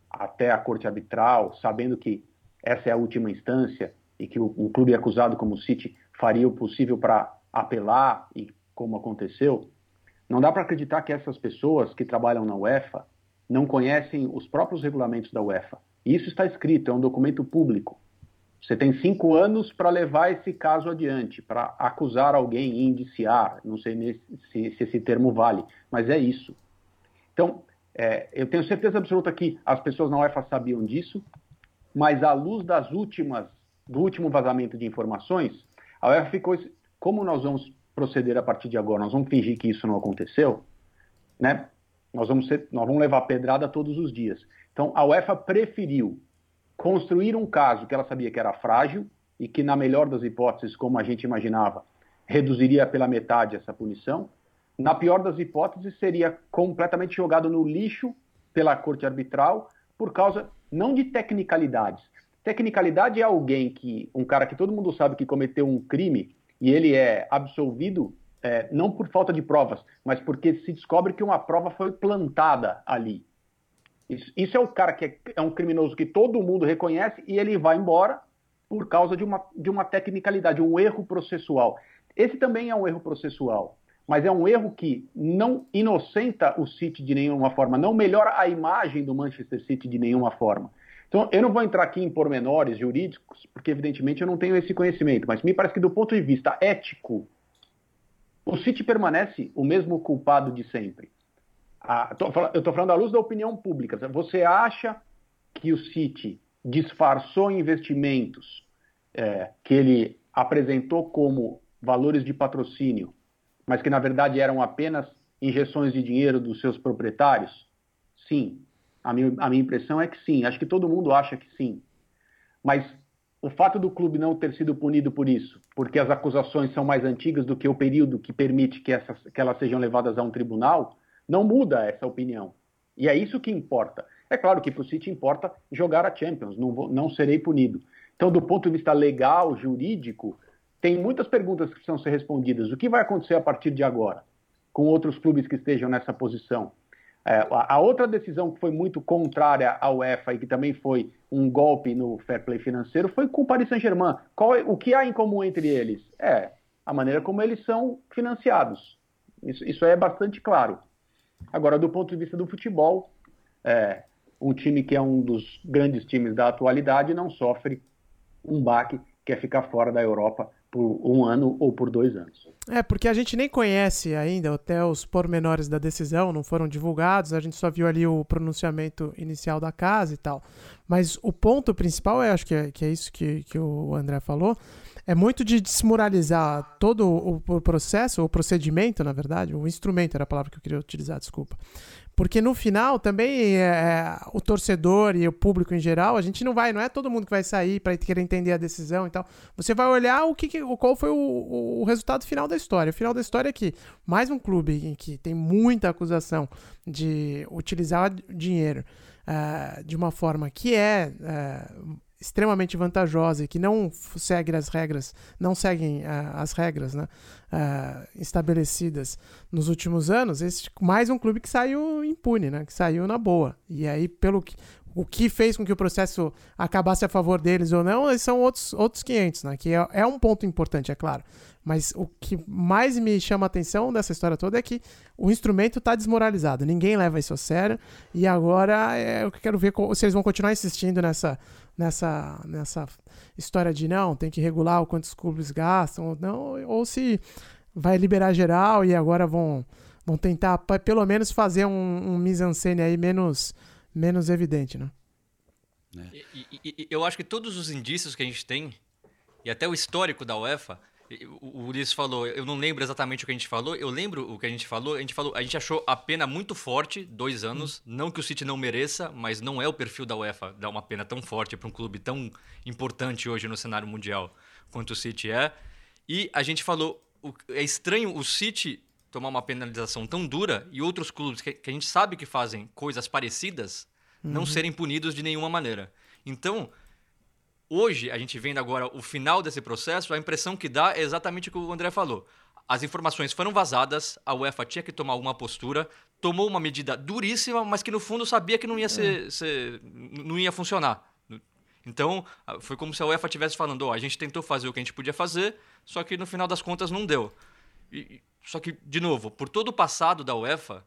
até a corte arbitral, sabendo que essa é a última instância e que o, o clube acusado como o City faria o possível para apelar e como aconteceu, não dá para acreditar que essas pessoas que trabalham na UEFA não conhecem os próprios regulamentos da UEFA. Isso está escrito, é um documento público. Você tem cinco anos para levar esse caso adiante, para acusar alguém e indiciar. Não sei se, se, esse termo vale, mas é isso. Então, é, eu tenho certeza absoluta que as pessoas na UEFA sabiam disso, mas à luz das últimas, do último vazamento de informações, a UEFA ficou. Como nós vamos proceder a partir de agora? Nós vamos fingir que isso não aconteceu? Né? Nós, vamos ser, nós vamos levar pedrada todos os dias. Então, a UEFA preferiu construir um caso que ela sabia que era frágil e que, na melhor das hipóteses, como a gente imaginava, reduziria pela metade essa punição. Na pior das hipóteses, seria completamente jogado no lixo pela corte arbitral por causa não de tecnicalidades. Tecnicalidade é alguém que, um cara que todo mundo sabe que cometeu um crime e ele é absolvido é, não por falta de provas, mas porque se descobre que uma prova foi plantada ali. Isso, isso é o cara que é, é, um criminoso que todo mundo reconhece e ele vai embora por causa de uma, de uma tecnicalidade, um erro processual. Esse também é um erro processual, mas é um erro que não inocenta o City de nenhuma forma, não melhora a imagem do Manchester City de nenhuma forma. Então, eu não vou entrar aqui em pormenores jurídicos, porque evidentemente eu não tenho esse conhecimento, mas me parece que do ponto de vista ético, o City permanece o mesmo culpado de sempre. Eu estou falando à luz da opinião pública. Você acha que o City disfarçou investimentos é, que ele apresentou como valores de patrocínio, mas que na verdade eram apenas injeções de dinheiro dos seus proprietários? Sim. A minha, a minha impressão é que sim. Acho que todo mundo acha que sim. Mas o fato do clube não ter sido punido por isso, porque as acusações são mais antigas do que o período que permite que, essas, que elas sejam levadas a um tribunal, não muda essa opinião. E é isso que importa. É claro que para o City importa jogar a Champions, não, vou, não serei punido. Então, do ponto de vista legal, jurídico, tem muitas perguntas que precisam ser respondidas. O que vai acontecer a partir de agora com outros clubes que estejam nessa posição? É, a outra decisão que foi muito contrária ao UEFA e que também foi um golpe no fair play financeiro foi com o Paris Saint-Germain. É, o que há em comum entre eles? É a maneira como eles são financiados. Isso, isso é bastante claro. Agora, do ponto de vista do futebol, é, um time que é um dos grandes times da atualidade não sofre um baque que é ficar fora da Europa por um ano ou por dois anos. É, porque a gente nem conhece ainda até os pormenores da decisão, não foram divulgados, a gente só viu ali o pronunciamento inicial da casa e tal. Mas o ponto principal, é, acho que é, que é isso que, que o André falou, é muito de desmoralizar todo o, processo, o procedimento, na verdade, o instrumento era a palavra que eu queria utilizar, desculpa. Porque no final também é, é, o torcedor e o público em geral, a gente não vai, não é todo mundo que vai sair para querer entender a decisão e tal. Você vai olhar o que, qual foi o, o, resultado final da história. O final da história é que mais um clube em que tem muita acusação de utilizar dinheiro uh, de uma forma que é uh, extremamente vantajosa e que não segue as regras, não seguem uh, as regras né, uh, estabelecidas nos últimos anos, esse, mais um clube que saiu impune, né, que saiu na boa. E aí, pelo que, o que fez com que o processo acabasse a favor deles ou não, são outros, outros 500, né, que é, é um ponto importante, é claro. Mas o que mais me chama a atenção dessa história toda é que o instrumento está desmoralizado. Ninguém leva isso a sério. E agora é, eu quero ver se eles vão continuar insistindo nessa, nessa, nessa história de não, tem que regular o quanto os clubes gastam ou não, ou se vai liberar geral e agora vão, vão tentar pelo menos fazer um, um mise-en-scène aí menos, menos evidente, né? É. E, e, e, eu acho que todos os indícios que a gente tem, e até o histórico da UEFA, o Ulisses falou, eu não lembro exatamente o que a gente falou, eu lembro o que a gente falou, a gente falou, a gente achou a pena muito forte, dois anos, hum. não que o City não mereça, mas não é o perfil da UEFA dar uma pena tão forte para um clube tão importante hoje no cenário mundial quanto o City é. E a gente falou, é estranho o City tomar uma penalização tão dura e outros clubes que, a gente sabe que fazem coisas parecidas uhum. não serem punidos de nenhuma maneira. Então, hoje, a gente vendo agora o final desse processo, a impressão que dá é exatamente o que o André falou. As informações foram vazadas, a UEFA tinha que tomar alguma postura, tomou uma medida duríssima, mas que no fundo sabia que não ia ser, é. ser não ia funcionar. Então, foi como se a UEFA estivesse falando: oh, a gente tentou fazer o que a gente podia fazer, só que no final das contas não deu. E, só que, de novo, por todo o passado da UEFA,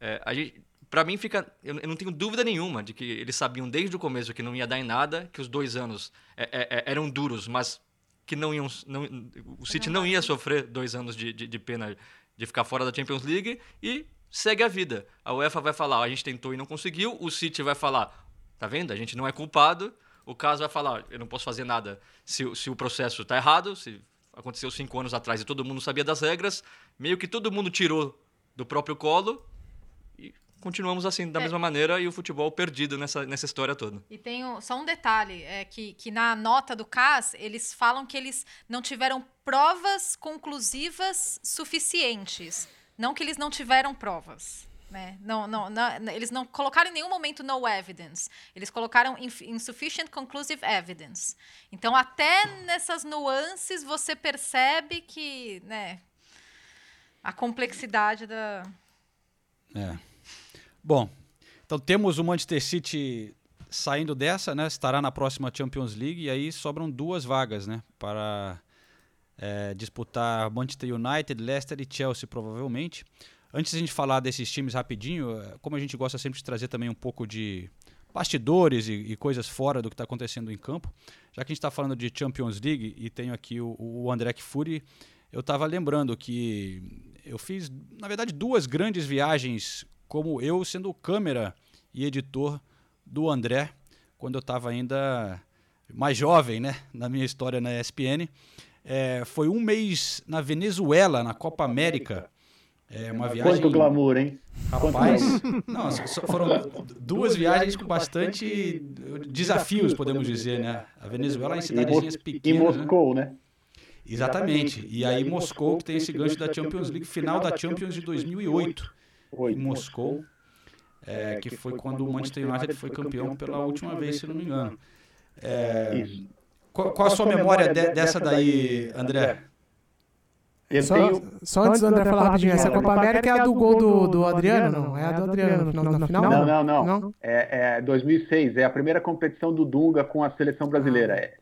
é, a gente, para mim fica. Eu, não tenho dúvida nenhuma de que eles sabiam desde o começo que não ia dar em nada, que os dois anos é, é, é eram duros, mas que não iam. Não, o City não ia sofrer dois anos de, de, de, pena de ficar fora da Champions League e segue a vida. A UEFA vai falar, a gente tentou e não conseguiu, o City vai falar, tá vendo? A gente não é culpado. O caso vai falar, eu não posso fazer nada se, se o processo está errado, se aconteceu cinco anos atrás e todo mundo sabia das regras, meio que todo mundo tirou do próprio colo continuamos assim, da é. mesma maneira, e o futebol perdido nessa, nessa história toda. E tem só um detalhe, é que, que na nota do CAS, eles falam que eles não tiveram provas conclusivas suficientes. Não que eles não tiveram provas. Né? Não, não, não, eles não colocaram em nenhum momento no evidence. Eles colocaram insufficient conclusive evidence. Então, até nessas nuances, você percebe que né, a complexidade da. É. Bom, então temos o Manchester City saindo dessa, né? Estará na próxima Champions League e aí sobram duas vagas, né? Para é, disputar Manchester United, Leicester e Chelsea, provavelmente. Antes de a gente falar desses times rapidinho, é, como a gente gosta sempre de trazer também um pouco de bastidores e, e coisas fora do que está acontecendo em campo, já que a gente está falando de Champions League e tenho aqui o, o André Kfouri, eu estava lembrando que eu fiz, na verdade, duas grandes viagens como eu sendo câmera e editor do André, quando eu estava ainda mais jovem, né, na minha história na ESPN. É, foi um mês na Venezuela, na Copa América. É uma viagem. Quanto glamour, hein? Rapaz, não, foram duas viagens com bastante desafios, podemos dizer, né? A Venezuela é em cidadezinhas pequenas. E Moscou, né? Exatamente. E aí Moscou, que tem esse gancho da Champions League, final da Champions de 2008 em Moscou, é, que foi quando o Manchester United foi campeão pela última vez, se não me engano. É, qual, qual, a sua memória de, dessa daí, André? Só, só, antes do André falar rapidinho, essa Copa América é a do gol do, do Adriano, não? É a do Adriano no final? Não, não, não. não? É, é 2006, é a primeira competição do Dunga com a seleção brasileira. É,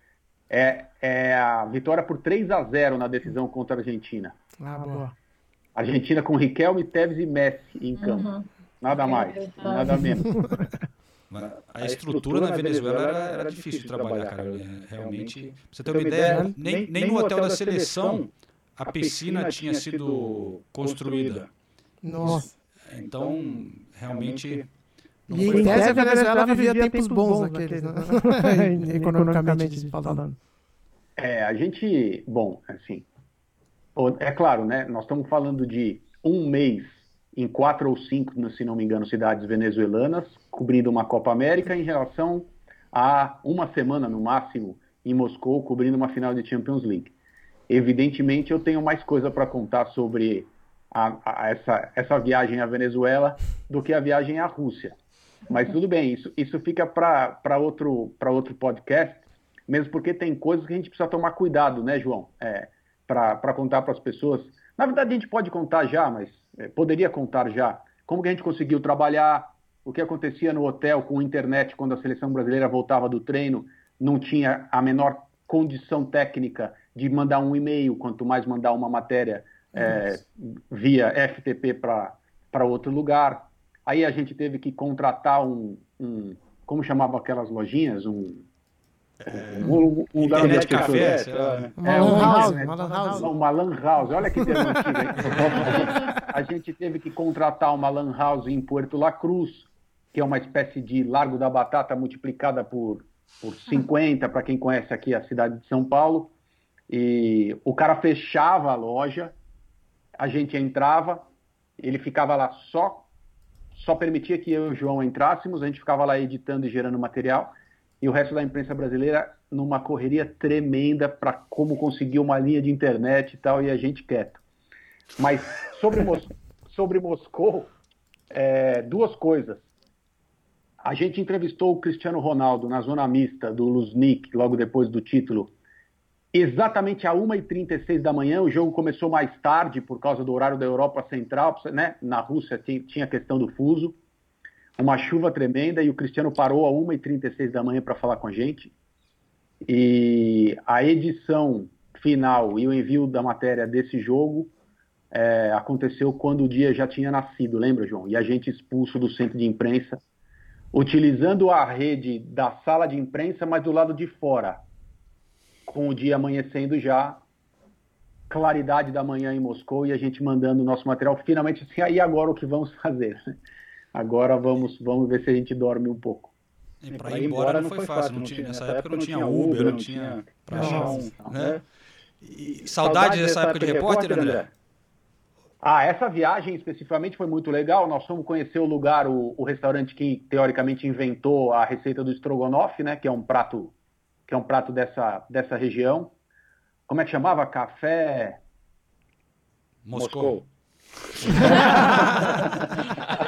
é, é a vitória por 3 a 0 na decisão contra a Argentina. Ah, boa. Argentina com Riquelme, Tevez e Messi em campo. Uhum. Nada é mais, nada menos. <laughs> A estrutura na Venezuela era, era difícil de trabalhar, cara. Realmente, pra você ter uma ideia, nem, nem no hotel da seleção a piscina tinha sido construída. Nossa. Então, realmente. E em tese a Venezuela vivia tempos bons aqueles, <laughs> né? <laughs> economicamente falando. É, a gente, bom, assim, é claro, né? Nós estamos falando de um mês em quatro ou cinco, se não me engano, cidades venezuelanas, cobrindo uma Copa América, em relação a uma semana no máximo em Moscou, cobrindo uma final de Champions League. Evidentemente, eu tenho mais coisa para contar sobre a, a, essa, essa viagem à Venezuela do que a viagem à Rússia. Mas tudo bem, isso, isso fica para outro, outro podcast, mesmo porque tem coisas que a gente precisa tomar cuidado, né, João? É, para contar para as pessoas. Na verdade, a gente pode contar já, mas é, poderia contar já. Como que a gente conseguiu trabalhar, o que acontecia no hotel com a internet quando a seleção brasileira voltava do treino, não tinha a menor condição técnica de mandar um e-mail, quanto mais mandar uma matéria é, via FTP para outro lugar. Aí a gente teve que contratar um, um como chamavam aquelas lojinhas, um Um, um lugar onde Internet as café, pessoas- né? É, Uma um lan house, uma lan house. Uma lan house, olha que termo antigo. gente, a gente teve que contratar uma lan house em Puerto La Cruz, que é uma espécie de Largo da Batata multiplicada por, por 50, para quem conhece aqui a cidade de São Paulo. E o cara fechava a loja, a gente entrava, ele ficava lá só, só permitia que eu e o João entrássemos, a gente ficava lá editando e gerando material, e o resto da imprensa brasileira numa correria tremenda para como conseguir uma linha de internet e tal, e a gente quieto. Mas sobre, Mos <laughs> sobre Moscou, é, duas coisas. A gente entrevistou o Cristiano Ronaldo na zona mista do Luznik, logo depois do título, exatamente a 1h36 da manhã. O jogo começou mais tarde por causa do horário da Europa Central, né? Na Rússia tinha- a questão do fuso. Uma chuva tremenda e o Cristiano parou a 1h36 da manhã para falar com a gente. E a edição final e o envio da matéria desse jogo é, aconteceu quando o dia já tinha nascido, lembra, João? E a gente expulso do centro de imprensa, utilizando a rede da sala de imprensa, mas do lado de fora, com o dia amanhecendo já, claridade da manhã em Moscou e a gente mandando o nosso material. Finalmente, assim, aí agora o que vamos <laughs> fazer? Agora vamos, vamos ver se a gente dorme um pouco. E pra ir embora não foi fácil, não tinha, nessa época não tinha Uber, não tinha pra achar um, né? E saudade dessa época de repórter, André? Ah, essa viagem especificamente foi muito legal. Nós fomos conhecer o lugar, o, o restaurante que teoricamente inventou a receita do estrogonofe, né? Que é um prato, que é um prato dessa, dessa região. Como é que chamava? Café Moscou. <laughs>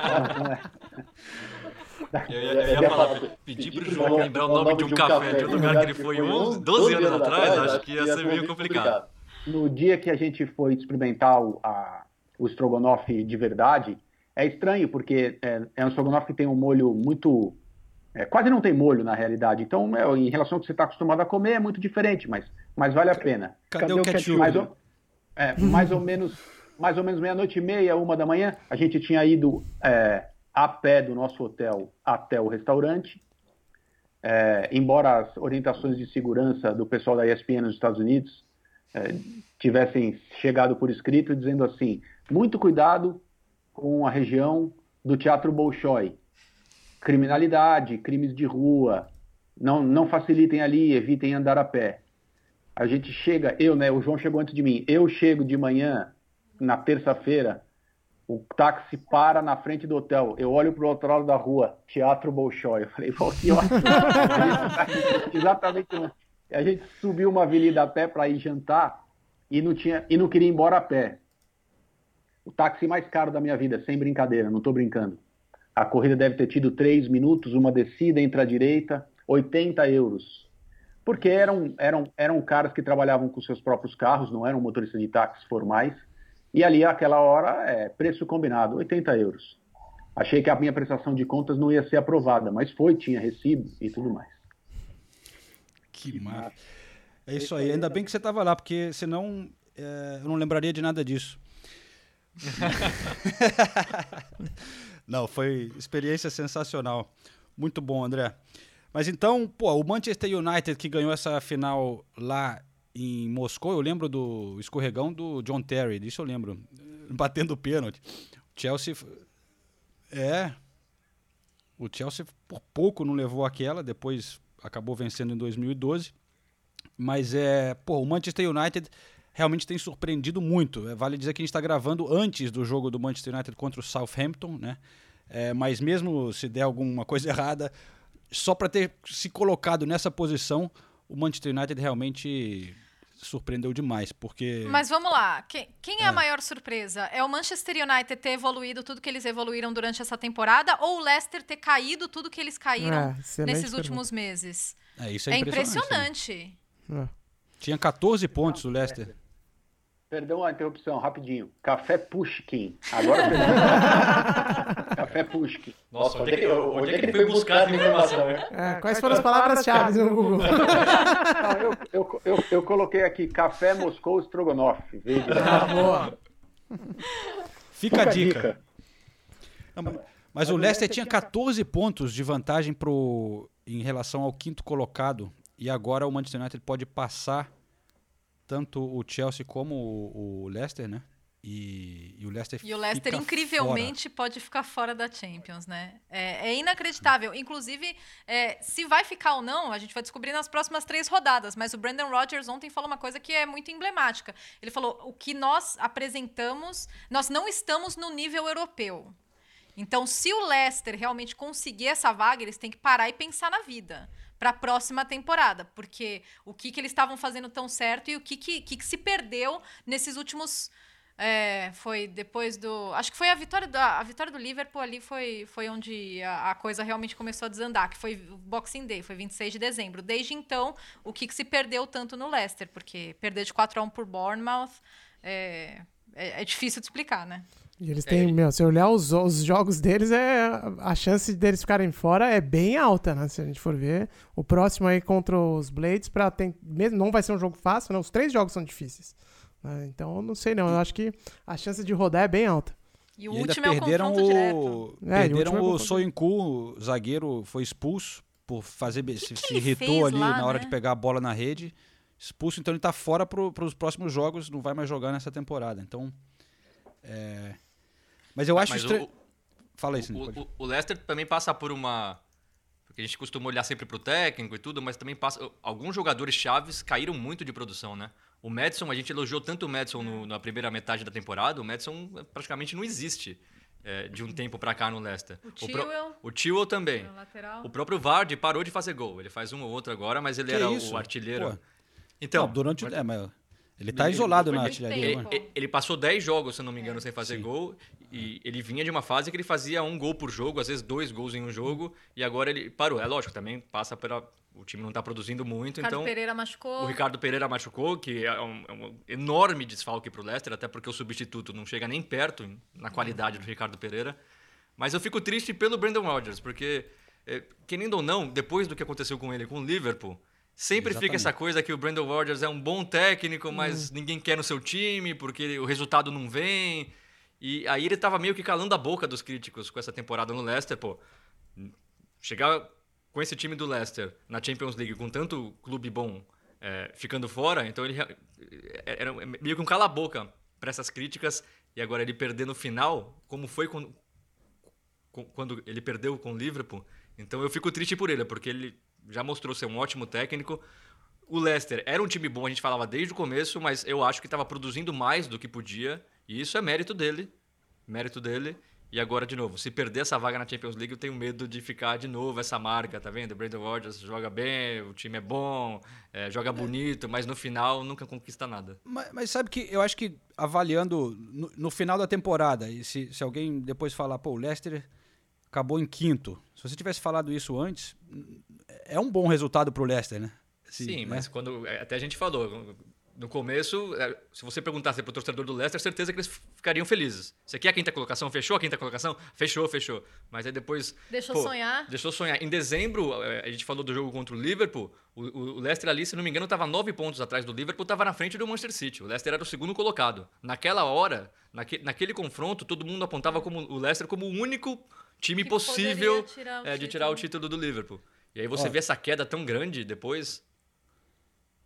Eu ia, eu ia falar, pedir pro João lembrar o nome de um café de um lugar que ele foi 11, 12 anos atrás, acho que ia ser meio complicado. No dia que a gente foi experimentar o, a, o estrogonofe de verdade, é estranho, porque é, é um estrogonofe que tem um molho muito. é, quase não tem molho na realidade. Então, é, em relação ao que você está acostumado a comer, é muito diferente, mas, mas vale a pena. Cadê o ketchup? Mais ou, é, mais ou menos, mais ou menos meia-noite e meia, uma da manhã, a gente tinha ido é, a pé do nosso hotel até o restaurante. É, embora as orientações de segurança do pessoal da ESPN nos Estados Unidos é, tivessem chegado por escrito dizendo assim: muito cuidado com a região do Teatro Bolshoi. Criminalidade, crimes de rua, não, não facilitem ali, evitem andar a pé. A gente chega, eu, né? O João chegou antes de mim. Eu chego de manhã, na terça-feira, o táxi para na frente do hotel. Eu olho para o outro lado da rua, Teatro Bolshoi. Eu falei, pô, que ótimo. <laughs> Exatamente. A gente subiu uma avenida a pé para ir jantar e não, tinha, e não queria ir embora a pé. O táxi mais caro da minha vida, sem brincadeira, não estou brincando. A corrida deve ter tido três minutos, uma descida entre a direita, 80 euros. Porque eram, eram, eram caras que trabalhavam com seus próprios carros, não eram motoristas de táxis formais. E ali, aquela hora, é preço combinado, 80 euros. Achei que a minha prestação de contas não ia ser aprovada, mas foi, tinha recibo e tudo mais. Que massa. É isso aí. Ainda bem que você estava lá, porque senão é, eu não lembraria de nada disso. <laughs> não, foi experiência sensacional. Muito bom, André. Mas então, pô, o Manchester United que ganhou essa final lá em Moscou, eu lembro do escorregão do John Terry, disso eu lembro. <laughs> Batendo o pênalti. O Chelsea. É. O Chelsea por pouco não levou aquela, depois acabou vencendo em 2012. Mas é, pô, o Manchester United realmente tem surpreendido muito. É, vale dizer que a gente está gravando antes do jogo do Manchester United contra o Southampton, né? É, mas mesmo se der alguma coisa <laughs> errada, só para ter se colocado nessa posição, o Manchester United realmente surpreendeu demais, porque... Mas vamos lá, quem, quem é, é, a maior surpresa? É o Manchester United ter evoluído tudo que eles evoluíram durante essa temporada ou o Leicester ter caído tudo que eles caíram é, nesses últimos meses? É, isso é, impressionante. impressionante. É. Tinha 14 pontos o Leicester. Perdão a interrupção, rapidinho. Café Pushkin. Agora <laughs> Café Pushkin. Nossa, onde é que, onde é que ele foi buscar essa informação? É, quais foram as palavras-chave no Google? Não, eu, eu, eu, eu, coloquei aqui Café Moscou Strogonoff. Veja. <laughs> Ah, boa. Fica a dica. Mas o Leicester tinha 14 pontos de vantagem pro, em relação ao quinto colocado E agora o Manchester United pode passar tanto o Chelsea como o, o Leicester, né? E, e, o Leicester E o Leicester, incrivelmente, fora. pode ficar fora da Champions, né? É, é inacreditável. Inclusive, é, se vai ficar ou não, a gente vai descobrir nas próximas três rodadas. Mas o Brandon Rodgers ontem falou uma coisa que é muito emblemática. Ele falou: o que nós apresentamos, nós não estamos no nível europeu. Então, se o Leicester realmente conseguir essa vaga, eles têm que parar e pensar na vida para a próxima temporada, porque o que, que eles estavam fazendo tão certo e o que, que, que, que se perdeu nesses últimos é, foi depois do. Acho que foi a vitória, do, a vitória do Liverpool ali foi, foi onde a, a, coisa realmente começou a desandar, que foi o Boxing Day, foi 26 de dezembro. Desde então, o que, que se perdeu tanto no Leicester? Porque perder de 4 a 1 por Bournemouth é, é, é difícil de explicar, né? E eles têm, é, meu, se olhar os, os jogos deles, é a chance deles ficarem fora é bem alta, né? Se a gente for ver. O próximo aí contra os Blades, pra tem, mesmo, não vai ser um jogo fácil, né? Os três jogos são difíceis. Né? Então, não sei não. Eu acho que a chance de rodar é bem alta. E o e último é o perderam o, direto. É, perderam o, o Soinku, o zagueiro, foi expulso por fazer. Que se, que se irritou ali lá, na hora né? de pegar a bola na rede. Expulso, então ele tá fora para os próximos jogos, não vai mais jogar nessa temporada. Então. É... Mas eu acho. Mas o, Fala isso, o, o, o Leicester também passa por uma. Porque a gente costuma olhar sempre pro técnico e tudo, mas também passa. Alguns jogadores chaves caíram muito de produção, né? O Madison, a gente elogiou tanto o Madison no, na primeira metade da temporada, o Madison praticamente não existe é, de um tempo para cá no Leicester. O Tewell. O, Tewell também. O próprio Vardy parou de fazer gol. Ele faz um ou outro agora, mas ele que era isso? o artilheiro. Pô. Então, não, durante o... É, mas ele tá isolado na artilharia. Ele, ele, ele, passou 10 jogos, se não me engano, é. sem fazer Sim. gol. E ele vinha de uma fase que ele fazia um gol por jogo, às vezes dois gols em um jogo. E agora ele parou. É lógico, também passa pela o time não está produzindo muito, Ricardo então... Pereira machucou. O Ricardo Pereira machucou, que é um, é um enorme desfalque para o Leicester, até porque o substituto não chega nem perto na qualidade do Ricardo Pereira. Mas eu fico triste pelo Brandon Rodgers, porque, é, querendo ou não, depois do que aconteceu com ele com o Liverpool, sempre Exatamente. fica essa coisa que o Brandon Rodgers é um bom técnico, mas hum. ninguém quer no seu time, porque o resultado não vem. E aí ele estava meio que calando a boca dos críticos com essa temporada no Leicester, pô. Chegar com esse time do Leicester na Champions League, com tanto clube bom é, ficando fora, então ele é, era meio que um cala-boca para essas críticas. E agora ele perder no final, como foi quando, quando ele perdeu com o Liverpool. Então eu fico triste por ele, porque ele já mostrou ser um ótimo técnico. O Leicester era um time bom, a gente falava desde o começo, mas eu acho que estava produzindo mais do que podia. E isso é mérito dele. Mérito dele. E agora, de novo, se perder essa vaga na Champions League, eu tenho medo de ficar de novo essa marca, tá vendo? O Brandon Rodgers joga bem, o time é bom, é, joga bonito, mas no final nunca conquista nada. Mas, mas sabe que eu acho que avaliando no, no, final da temporada, e se, se alguém depois falar, pô, o Leicester acabou em quinto. Se você tivesse falado isso antes, é um bom resultado pro Leicester, né? Sim, né? mas quando. Até a gente falou, no começo, é, se você perguntasse para o torcedor do Leicester, certeza que eles ficariam felizes. Você quer a quinta colocação? Fechou a quinta colocação? Fechou, fechou. Mas aí depois. Deixou pô, sonhar. Deixou sonhar. Em dezembro, é, a gente falou do jogo contra o Liverpool. O, o Leicester ali, se não me engano, estava nove pontos atrás do Liverpool, estava na frente do Manchester City. O Leicester era o segundo colocado. Naquela hora, naque, naquele confronto, todo mundo apontava como o Leicester como o único time que possível tirar é, de tirar o título do Liverpool. E aí você Ó, vê essa queda tão grande depois.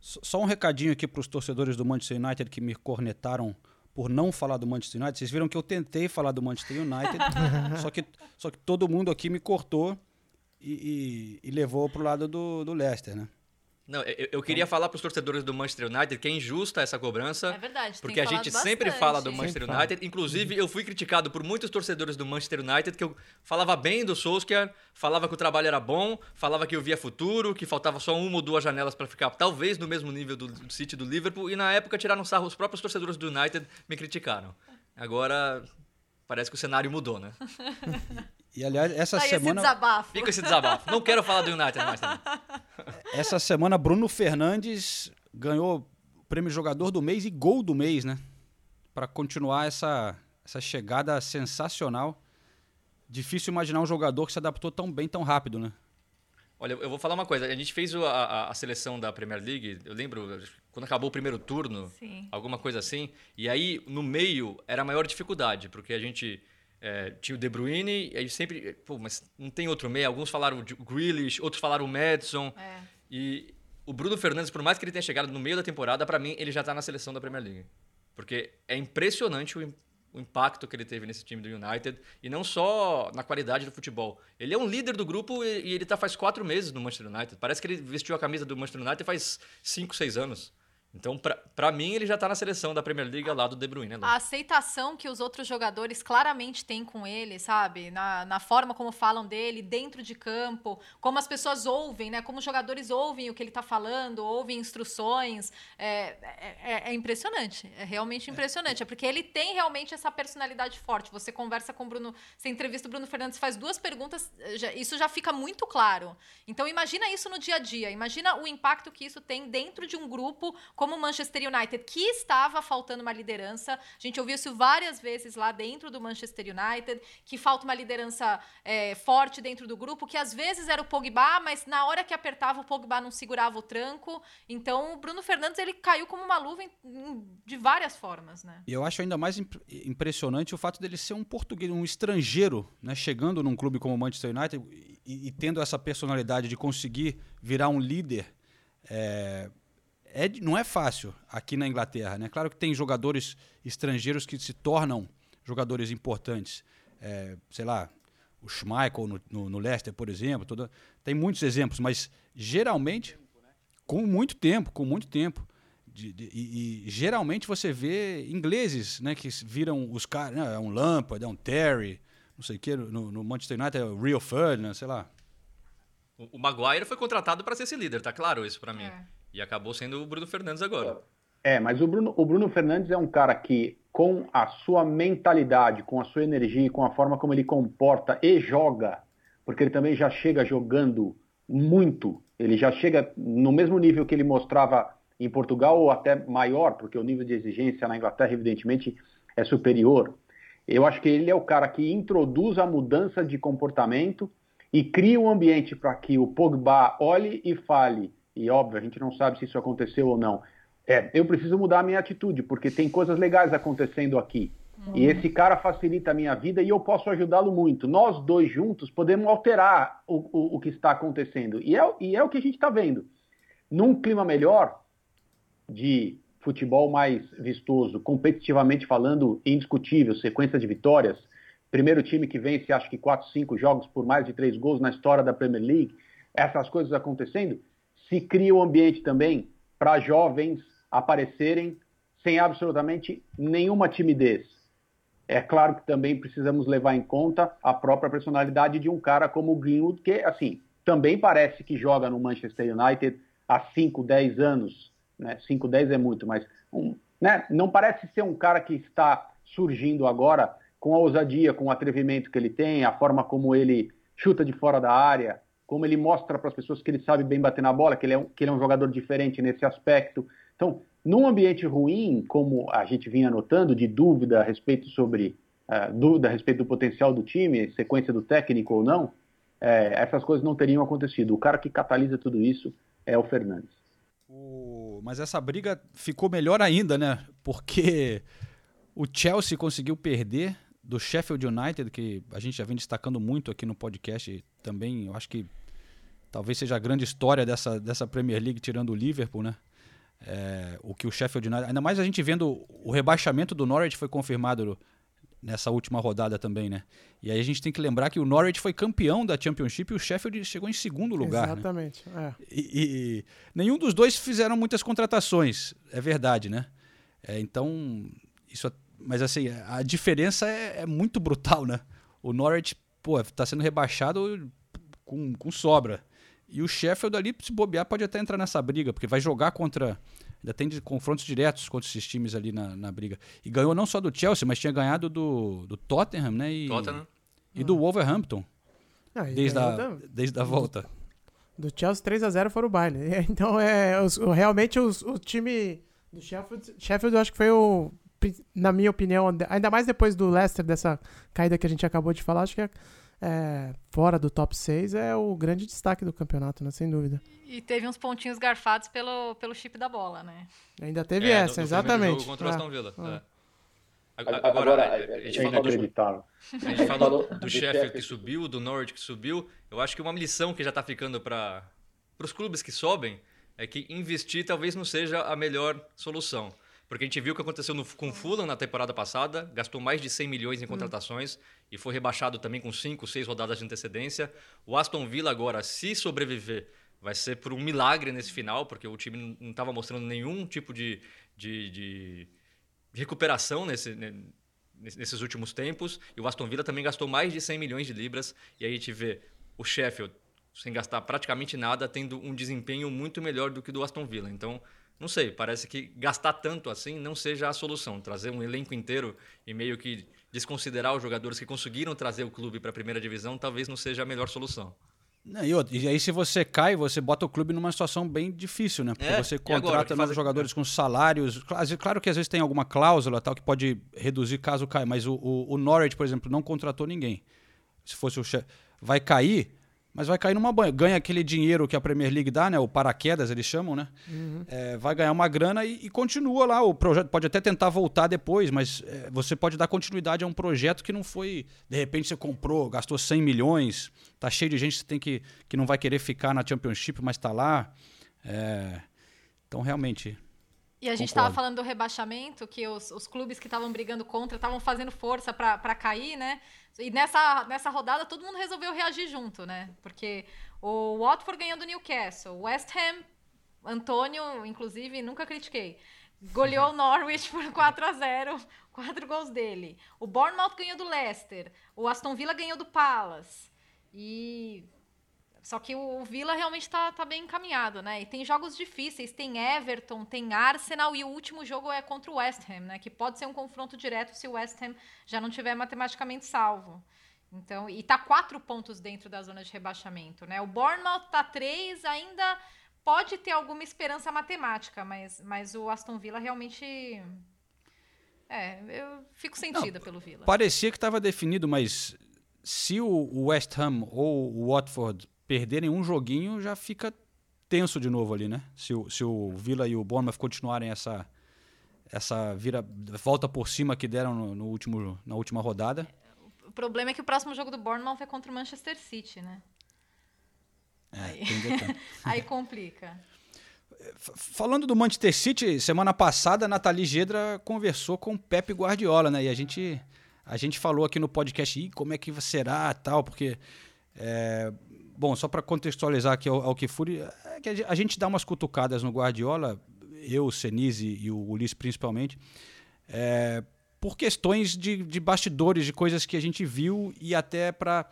Só um recadinho aqui para os torcedores do Manchester United que me cornetaram por não falar do Manchester United. Vocês viram que eu tentei falar do Manchester United, <laughs> só, que, só que todo mundo aqui me cortou e, e, e levou para o lado do, do Leicester, né? Não, eu, eu queria falar para os torcedores do Manchester United que é injusta essa cobrança. É verdade, Porque a gente bastante. sempre fala do Manchester sempre United. Fala. Inclusive, eu fui criticado por muitos torcedores do Manchester United que eu falava bem do Solskjaer, falava que o trabalho era bom, falava que eu via futuro, que faltava só uma ou duas janelas para ficar talvez no mesmo nível do, do City do Liverpool. E na época tiraram sarro, os próprios torcedores do United me criticaram. Agora parece que o cenário mudou, né? <laughs> E aliás, essa tá semana. Esse desabafo. Fica esse desabafo. Não quero falar do United mais também. <laughs> Essa semana, Bruno Fernandes ganhou o prêmio Jogador do Mês e Gol do Mês, né? Para continuar essa, essa chegada sensacional. Difícil imaginar um jogador que se adaptou tão bem, tão rápido, né? Olha, eu vou falar uma coisa. A gente fez a, a, a seleção da Premier League, eu lembro, quando acabou o primeiro turno, Sim. alguma coisa assim. E aí, no meio, era a maior dificuldade, porque a gente é, tinha o De Bruyne, e aí sempre. Pô, mas não tem outro meio. Alguns falaram o Grealish, outros falaram o Madison. É. E o Bruno Fernandes, por mais que ele tenha chegado no meio da temporada, para mim ele já tá na seleção da Premier League. Porque é impressionante o, o, impacto que ele teve nesse time do United e não só na qualidade do futebol. Ele é um líder do grupo e, e ele tá faz quatro meses no Manchester United. Parece que ele vestiu a camisa do Manchester United faz cinco, seis anos. Então, para mim, ele já tá na seleção da Premier League lado do De Bruyne. Né? A aceitação que os outros jogadores claramente têm com ele, sabe? Na, na forma como falam dele, dentro de campo, como as pessoas ouvem, né? Como os jogadores ouvem o que ele tá falando, ouvem instruções. É, é, é, impressionante. É realmente impressionante. É porque ele tem realmente essa personalidade forte. Você conversa com o Bruno, você entrevista o Bruno Fernandes, faz duas perguntas, já, isso já fica muito claro. Então, imagina isso no dia a dia. Imagina o impacto que isso tem dentro de um grupo como o Manchester United, que estava faltando uma liderança. A gente ouviu isso várias vezes lá dentro do Manchester United, que falta uma liderança é, forte dentro do grupo, que às vezes era o Pogba, mas na hora que apertava o Pogba não segurava o tranco. Então o Bruno Fernandes ele caiu como uma luva em, em, de várias formas, né? E eu acho ainda mais imp impressionante o fato dele ser um português, um estrangeiro, né, chegando num clube como o Manchester United e, e tendo essa personalidade de conseguir virar um líder. É, é, não é fácil aqui na Inglaterra. Né? Claro que tem jogadores estrangeiros que se tornam jogadores importantes. É, sei lá, o Schmeichel no, no, no Leicester, por exemplo. Toda, tem muitos exemplos, mas geralmente, com muito tempo, com muito tempo. De, de, e, e, geralmente você vê ingleses né, que viram os caras. Né, é um Lampard, é um Terry, não sei o que. No, no Manchester United é o Rio Ferdinand, sei lá. O, o Maguire foi contratado para ser esse líder, tá claro isso para mim. É. E acabou sendo o Bruno Fernandes agora. É, mas o Bruno, o Bruno Fernandes é um cara que, com a sua mentalidade, com a sua energia, com a forma como ele comporta e joga, porque ele também já chega jogando muito, ele já chega no mesmo nível que ele mostrava em Portugal, ou até maior, porque o nível de exigência na Inglaterra, evidentemente, é superior. Eu acho que ele é o cara que introduz a mudança de comportamento e cria um ambiente para que o Pogba olhe e fale e óbvio, a gente não sabe se isso aconteceu ou não. É, eu preciso mudar a minha atitude, porque tem coisas legais acontecendo aqui. Uhum. E esse cara facilita a minha vida e eu posso ajudá-lo muito. Nós dois juntos podemos alterar o, o, o que está acontecendo. E é, e é o que a gente está vendo. Num clima melhor, de futebol mais vistoso, competitivamente falando, indiscutível, sequência de vitórias, primeiro time que vence, acho que 4, 5 jogos por mais de 3 gols na história da Premier League, essas coisas acontecendo, se cria um ambiente também para jovens aparecerem sem absolutamente nenhuma timidez. É claro que também precisamos levar em conta a própria personalidade de um cara como o Greenwood, que, assim, também parece que joga no Manchester United há 5, 10 anos. Né? 5, 10 é muito, mas um, né? não parece ser um cara que está surgindo agora com a ousadia, com o atrevimento que ele tem, a forma como ele chuta de fora da área, como ele mostra para as pessoas que ele sabe bem bater na bola, que ele, é um, que ele é um jogador diferente nesse aspecto. Então, num ambiente ruim, como a gente vinha notando, de dúvida a respeito sobre uh, dúvida a respeito do potencial do time, sequência do técnico ou não, é, essas coisas não teriam acontecido. O cara que catalisa tudo isso é o Fernandes. Mas essa briga ficou melhor ainda, né? Porque o Chelsea conseguiu perder do Sheffield United, que a gente já vem destacando muito aqui no podcast também. Eu acho que talvez seja a grande história dessa, dessa Premier League, tirando o Liverpool, né? É, o que o Sheffield United. Ainda mais a gente vendo o rebaixamento do Norwich foi confirmado nessa última rodada também, né? E aí a gente tem que lembrar que o Norwich foi campeão da Championship e o Sheffield chegou em segundo lugar. Né? Exatamente. Né? É. E, e, nenhum dos dois fizeram muitas contratações, é verdade, né? É, então, isso. Mas assim, a diferença é, é muito brutal, né? O Norwich, pô, tá sendo rebaixado com, com sobra. E o Sheffield ali, se bobear, pode até entrar nessa briga, porque vai jogar contra. Ainda tem confrontos diretos contra esses times ali na, na briga. E ganhou não só do Chelsea, mas tinha ganhado do, do Tottenham, né? E, Tottenham. E do Wolverhampton. Ah, desde, a, da, desde a volta. Do Chelsea 3 a 0 foi o baile. <laughs> Então, é, os, realmente os, o time do Sheffield, Sheffield eu acho que foi o, na minha opinião, ainda mais depois do Leicester, dessa caída que a gente acabou de falar, acho que é é, fora do top 6 é o grande destaque do campeonato, né? Sem dúvida. E teve uns pontinhos garfados pelo, pelo chip da bola, né? Ainda teve é, essa, do, do exatamente. Jogo contra o Aston Villa. Ah. É. Agora, agora, a gente falou, a gente falou do Sheffield que subiu, do Norwich que subiu. Eu acho que uma lição que já está ficando para os clubes que sobem é que investir talvez não seja a melhor solução. Porque a gente viu o que aconteceu no, com o Fulham na temporada passada, gastou mais de 100 milhões em contratações e foi rebaixado também com 5, 6 rodadas de antecedência. O Aston Villa agora, se sobreviver, vai ser por um milagre nesse final, porque o time não estava mostrando nenhum tipo de, de, de recuperação nesse, nesses últimos tempos. E o Aston Villa também gastou mais de 100 milhões de libras. E aí a gente vê o Sheffield, sem gastar praticamente nada, tendo um desempenho muito melhor do que o do Aston Villa. Então, não sei, parece que gastar tanto assim não seja a solução. Trazer um elenco inteiro e meio que desconsiderar os jogadores que conseguiram trazer o clube para a primeira divisão talvez não seja a melhor solução. E, aí, se você cai, você bota o clube numa situação bem difícil, né? Porque é, você contrata novos jogadores com salários. Claro que às vezes tem alguma cláusula tal que pode reduzir caso caia, mas o, o, o Norwich, por exemplo, não contratou ninguém. Se fosse o chefe. Vai cair, mas vai cair numa banha. Ganha aquele dinheiro que a Premier League dá, né? O paraquedas, eles chamam, né? Uhum. É, vai ganhar uma grana e, e, continua lá. O projeto pode até tentar voltar depois, mas é, você pode dar continuidade a um projeto que não foi. De repente você comprou, gastou 100 milhões, tá cheio de gente que, tem que, que não vai querer ficar na Championship, mas tá lá. É, então, realmente. E a gente estava falando do rebaixamento, que os, os clubes que estavam brigando contra estavam fazendo força para cair, né? E nessa, nessa rodada todo mundo resolveu reagir junto, né? Porque o Watford ganhou do Newcastle, o West Ham, Antônio, inclusive, nunca critiquei. Goleou o Norwich por 4 a 0 <laughs> quatro gols dele. O Bournemouth ganhou do Leicester, o Aston Villa ganhou do Palace. E só que o Villa realmente está tá bem encaminhado, né? E tem jogos difíceis, tem Everton, tem Arsenal e o último jogo é contra o West Ham, né? Que pode ser um confronto direto se o West Ham já não tiver matematicamente salvo. Então, e tá quatro pontos dentro da zona de rebaixamento, né? O Bournemouth tá três, ainda pode ter alguma esperança matemática, mas, mas o Aston Villa realmente é, eu fico sentida não, pelo Villa. Parecia que estava definido, mas se o West Ham ou o Watford perderem um joguinho, já fica tenso de novo ali, né? Se o, se o Villa e o Bournemouth continuarem essa essa vira volta por cima que deram no, no, último, na última rodada. O problema é que o próximo jogo do Bournemouth é contra o Manchester City, né? É, aí, <laughs> aí complica. Falando do Manchester City, semana passada a Nathalie Gedra conversou com o Pepe Guardiola, né? E a gente, a gente falou aqui no podcast, como é que será tal, porque é, Bom, só para contextualizar aqui ao, ao que furi, é que a gente dá umas cutucadas no Guardiola, eu, o Senise e o Ulisses principalmente, é, por questões de, de bastidores, de coisas que a gente viu e até para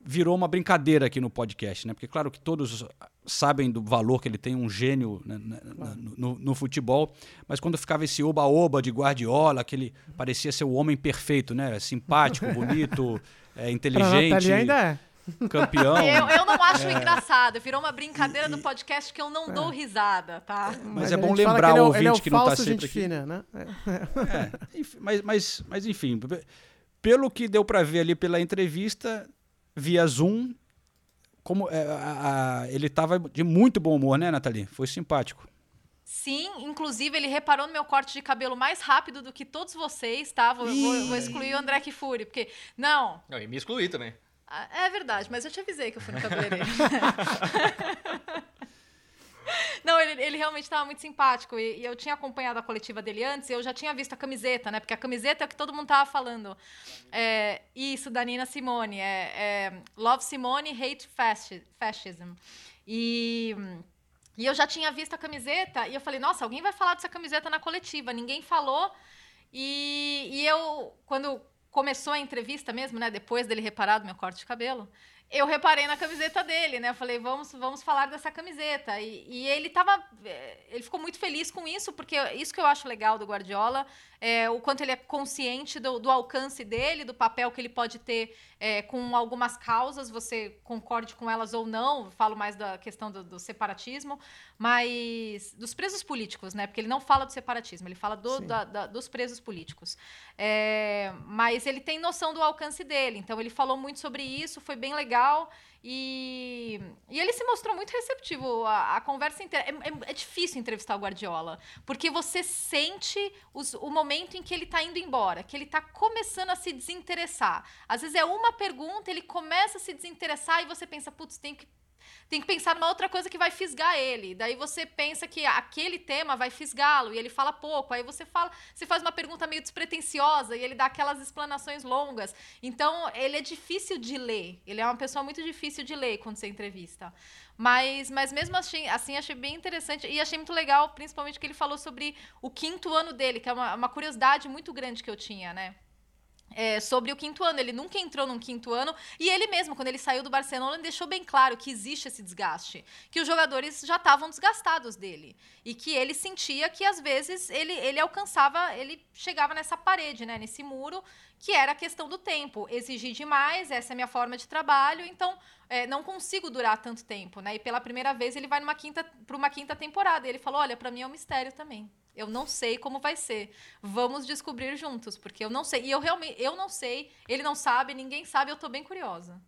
virou uma brincadeira aqui no podcast, né? Porque claro que todos sabem do valor que ele tem, um gênio né, no, no, no, futebol, mas quando ficava esse oba-oba de Guardiola, que ele parecia ser o homem perfeito, né? Simpático, bonito, <laughs> é, inteligente. ainda é campeão. <laughs> Eu, eu não acho é. engraçado. Virou uma brincadeira do podcast que eu não é. dou risada, tá? Mas, mas é bom lembrar o ouvinte é o, que não está sempre aqui. Fina, né? É, mas, mas, mas enfim, pelo que deu para ver ali pela entrevista via Zoom, como é, a, a, ele estava de muito bom humor, né, Nathalie? Foi simpático. Sim, inclusive ele reparou no meu corte de cabelo mais rápido do que todos vocês, tá? Vou, vou, vou excluir o André Kifuri, porque. Não. Não, e me excluir também. Ah, é verdade, mas eu te avisei que eu fui no cabeleireiro. <laughs> Não, ele, ele realmente estava muito simpático. E, e, eu tinha acompanhado a coletiva dele antes e eu já tinha visto a camiseta, né? Porque a camiseta é o que todo mundo estava falando. É, isso, da Nina Simone. É, é Love Simone, Hate Fascism. E, e eu já tinha visto a camiseta e eu falei, nossa, alguém vai falar dessa camiseta na coletiva. Ninguém falou. E, e eu, quando começou a entrevista mesmo, né? Depois dele reparar do meu corte de cabelo, eu reparei na camiseta dele, né? Eu falei, vamos, vamos falar dessa camiseta. E, e ele tava. Eh, ele ficou muito feliz com isso, porque isso que eu acho legal do Guardiola é o quanto ele é consciente do, do alcance dele, do papel que ele pode ter é, com algumas causas, você concorde com elas ou não, falo mais da questão do, do, separatismo, mas dos presos políticos, né? Porque ele não fala do separatismo, ele fala do, da, da, dos presos políticos. É, mas ele tem noção do alcance dele, então ele falou muito sobre isso, foi bem legal. E, e ele se mostrou muito receptivo. A, a conversa inteira. É, é, é, difícil entrevistar o Guardiola, porque você sente os, o momento em que ele está indo embora, que ele está começando a se desinteressar. Às vezes é uma pergunta, ele começa a se desinteressar e você pensa, putz, tem que tem que pensar numa outra coisa que vai fisgar ele. Daí você pensa que aquele tema vai fisgá-lo e ele fala pouco. Aí você fala, você faz uma pergunta meio despretensiosa e ele dá aquelas explanações longas. Então, ele é difícil de ler. Ele é uma pessoa muito difícil de ler quando você entrevista. Mas, mas mesmo assim, assim, achei bem interessante e achei muito legal, principalmente que ele falou sobre o quinto ano dele, que é uma, uma curiosidade muito grande que eu tinha, né? É, sobre o quinto ano. Ele nunca entrou num quinto ano e ele mesmo, quando ele saiu do Barcelona, deixou bem claro que existe esse desgaste, que os jogadores já estavam desgastados dele e que ele sentia que às vezes ele, ele alcançava, ele chegava nessa parede, né, nesse muro, que era a questão do tempo. Exigir demais, essa é a minha forma de trabalho, então é, não consigo durar tanto tempo, né? E pela primeira vez ele vai numa quinta para uma quinta temporada. E ele falou: olha, para mim é um mistério também. Eu não sei como vai ser. Vamos descobrir juntos, porque eu não sei. E eu realmente, eu não sei, ele não sabe, ninguém sabe, eu estou bem curiosa.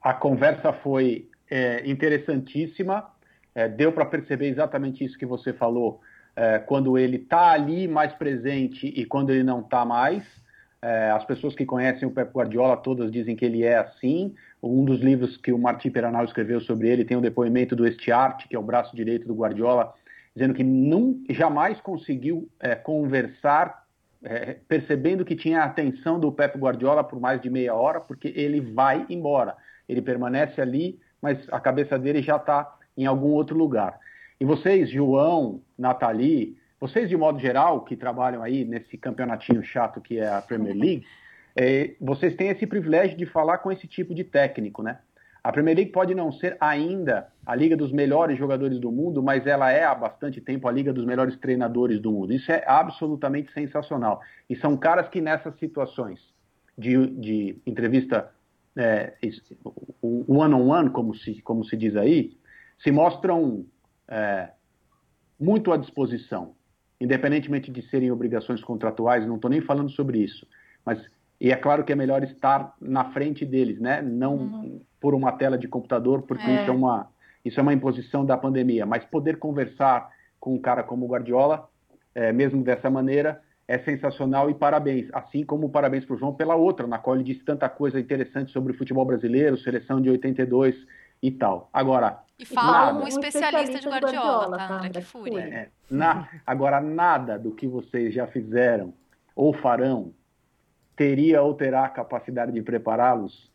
A conversa foi é, interessantíssima. É, deu para perceber exatamente isso que você falou, é, quando ele está ali mais presente e quando ele não está mais. É, as pessoas que conhecem o Pep Guardiola todas dizem que ele é assim. Um dos livros que o Martin Peranal escreveu sobre ele tem o um depoimento do Estiarte, que é o braço direito do Guardiola, dizendo que não, jamais conseguiu é, conversar, é, percebendo que tinha a atenção do Pep Guardiola por mais de meia hora, porque ele vai embora. Ele permanece ali, mas a cabeça dele já está em algum outro lugar. E vocês, João, Nathalie, vocês de modo geral, que trabalham aí nesse campeonatinho chato que é a Premier League, é, vocês têm esse privilégio de falar com esse tipo de técnico, né? A Premier League pode não ser ainda a liga dos melhores jogadores do mundo, mas ela é há bastante tempo a liga dos melhores treinadores do mundo. Isso é absolutamente sensacional. E são caras que nessas situações de, de entrevista é, one-on-one, como se, como se diz aí, se mostram é, muito à disposição, independentemente de serem obrigações contratuais, não estou nem falando sobre isso, mas e é claro que é melhor estar na frente deles, né? Não uhum. Por uma tela de computador, porque é. isso, é uma, isso é uma imposição da pandemia. Mas poder conversar com um cara como o Guardiola, é, mesmo dessa maneira, é sensacional e parabéns. Assim como parabéns para o João pela outra, na qual ele disse tanta coisa interessante sobre o futebol brasileiro, seleção de 82 e tal. Agora. E fala um especialista de Guardiola, tá, André? Que fúria. É, na, agora, nada do que vocês já fizeram ou farão teria ou terá a capacidade de prepará-los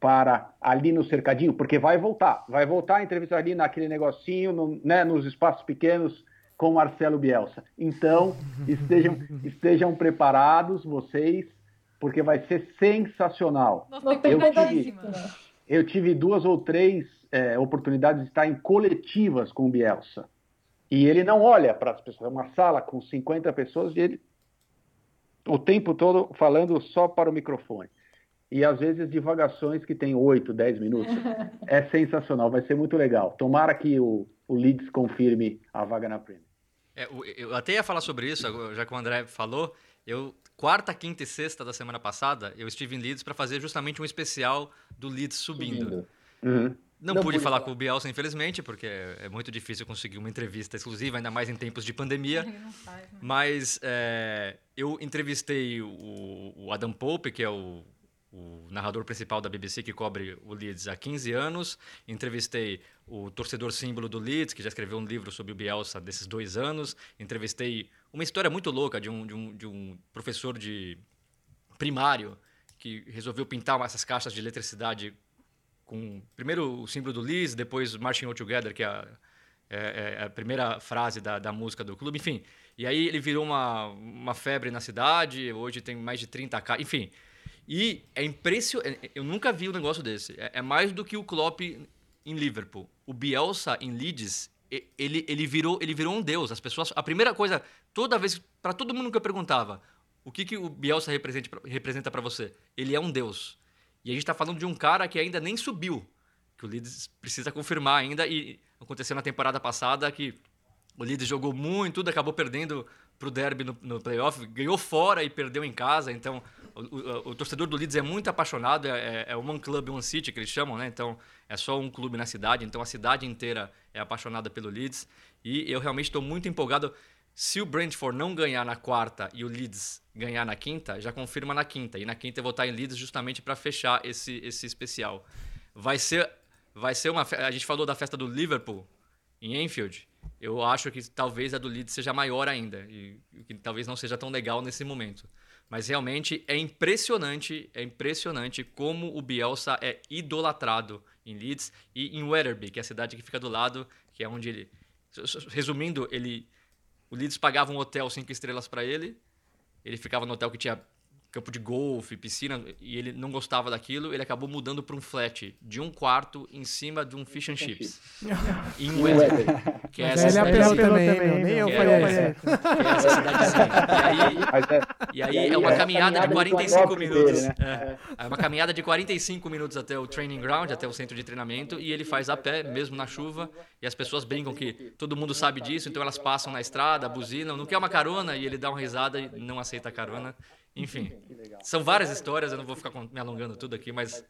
para ali no cercadinho, porque vai voltar, vai voltar a entrevista ali naquele negocinho, no, né, nos espaços pequenos com Marcelo Bielsa. Então, <laughs> estejam, estejam preparados vocês, porque vai ser sensacional. Eu tive, eu tive duas ou três é, oportunidades de estar em coletivas com o Bielsa. E ele não olha para as pessoas, é uma sala com 50 pessoas e ele o tempo todo falando só para o microfone. E às vezes divagações que tem 8, 10 minutos. <laughs> é sensacional, vai ser muito legal. Tomara que o, o Leeds confirme a vaga na Premier. É, eu até ia falar sobre isso, já que o André falou. Eu, quarta, quinta e sexta da semana passada, eu estive em Leeds para fazer justamente um especial do Leeds subindo. subindo. Uhum. Não, não, pude falar, falar com o Bielsa, infelizmente, porque é, é, muito difícil conseguir uma entrevista exclusiva, ainda mais em tempos de pandemia. <laughs> Faz, né? Mas é, eu entrevistei o, o, Adam Pope, que é o, o, narrador principal da BBC que cobre o Leeds há 15 anos. Entrevistei o torcedor símbolo do Leeds, que já escreveu um livro sobre o Bielsa desses dois anos. Entrevistei uma história muito louca de um, de um, de um professor de primário que resolveu pintar essas caixas de eletricidade com primeiro o símbolo do Liz, depois Marching All Together, que é a, é, é a primeira frase da, da, música do clube, enfim. E aí ele virou uma, uma febre na cidade, hoje tem mais de 30 k enfim. E é impressionante, eu nunca vi um negócio desse. É, é, mais do que o Klopp em Liverpool. O Bielsa em Leeds, ele, ele, virou, ele virou um deus. As pessoas, a primeira coisa, toda vez, para todo mundo que eu perguntava, o que, que o Bielsa representa para você? Ele é um deus. E a gente está falando de um cara que ainda nem subiu, que o Leeds precisa confirmar ainda. E aconteceu na temporada passada que o Leeds jogou muito, tudo acabou perdendo para o Derby no, no playoff, ganhou fora e perdeu em casa. Então, o, o, o torcedor do Leeds é muito apaixonado, é, é, é One Club, One City, que eles chamam, né? Então, é só um clube na cidade, então a cidade inteira é apaixonada pelo Leeds. E eu realmente estou muito empolgado. Se o Brentford não ganhar na quarta e o Leeds ganhar na quinta, já confirma na quinta. E na quinta eu vou estar em Leeds justamente para fechar esse, esse especial. Vai ser vai ser uma. A gente falou da festa do Liverpool em Enfield. Eu acho que talvez a do Leeds seja maior ainda e que talvez não seja tão legal nesse momento. Mas realmente é impressionante, é impressionante como o Bielsa é idolatrado em Leeds e em Wetherby, que é a cidade que fica do lado, que é onde ele resumindo, ele o Leeds pagava um hotel cinco estrelas para ele. Ele ficava no hotel que tinha campo de golfe, piscina, e ele não gostava daquilo, ele acabou mudando para um flat de um quarto em cima de um fish and chips. em <laughs> Weather. <laughs> Que é essa ele apelou também, também, nem eu falei é, que é essa cidadezinha. E aí, e aí é uma caminhada de 45 minutos. É. É uma caminhada de 45 minutos até o training ground, até o centro de treinamento, e ele faz a pé, mesmo na chuva, e as pessoas brincam que todo mundo sabe disso, então elas passam na estrada, buzinam, não quer uma carona, e ele dá uma risada e não aceita a carona. Enfim, são várias histórias, eu não vou ficar me alongando tudo aqui, mas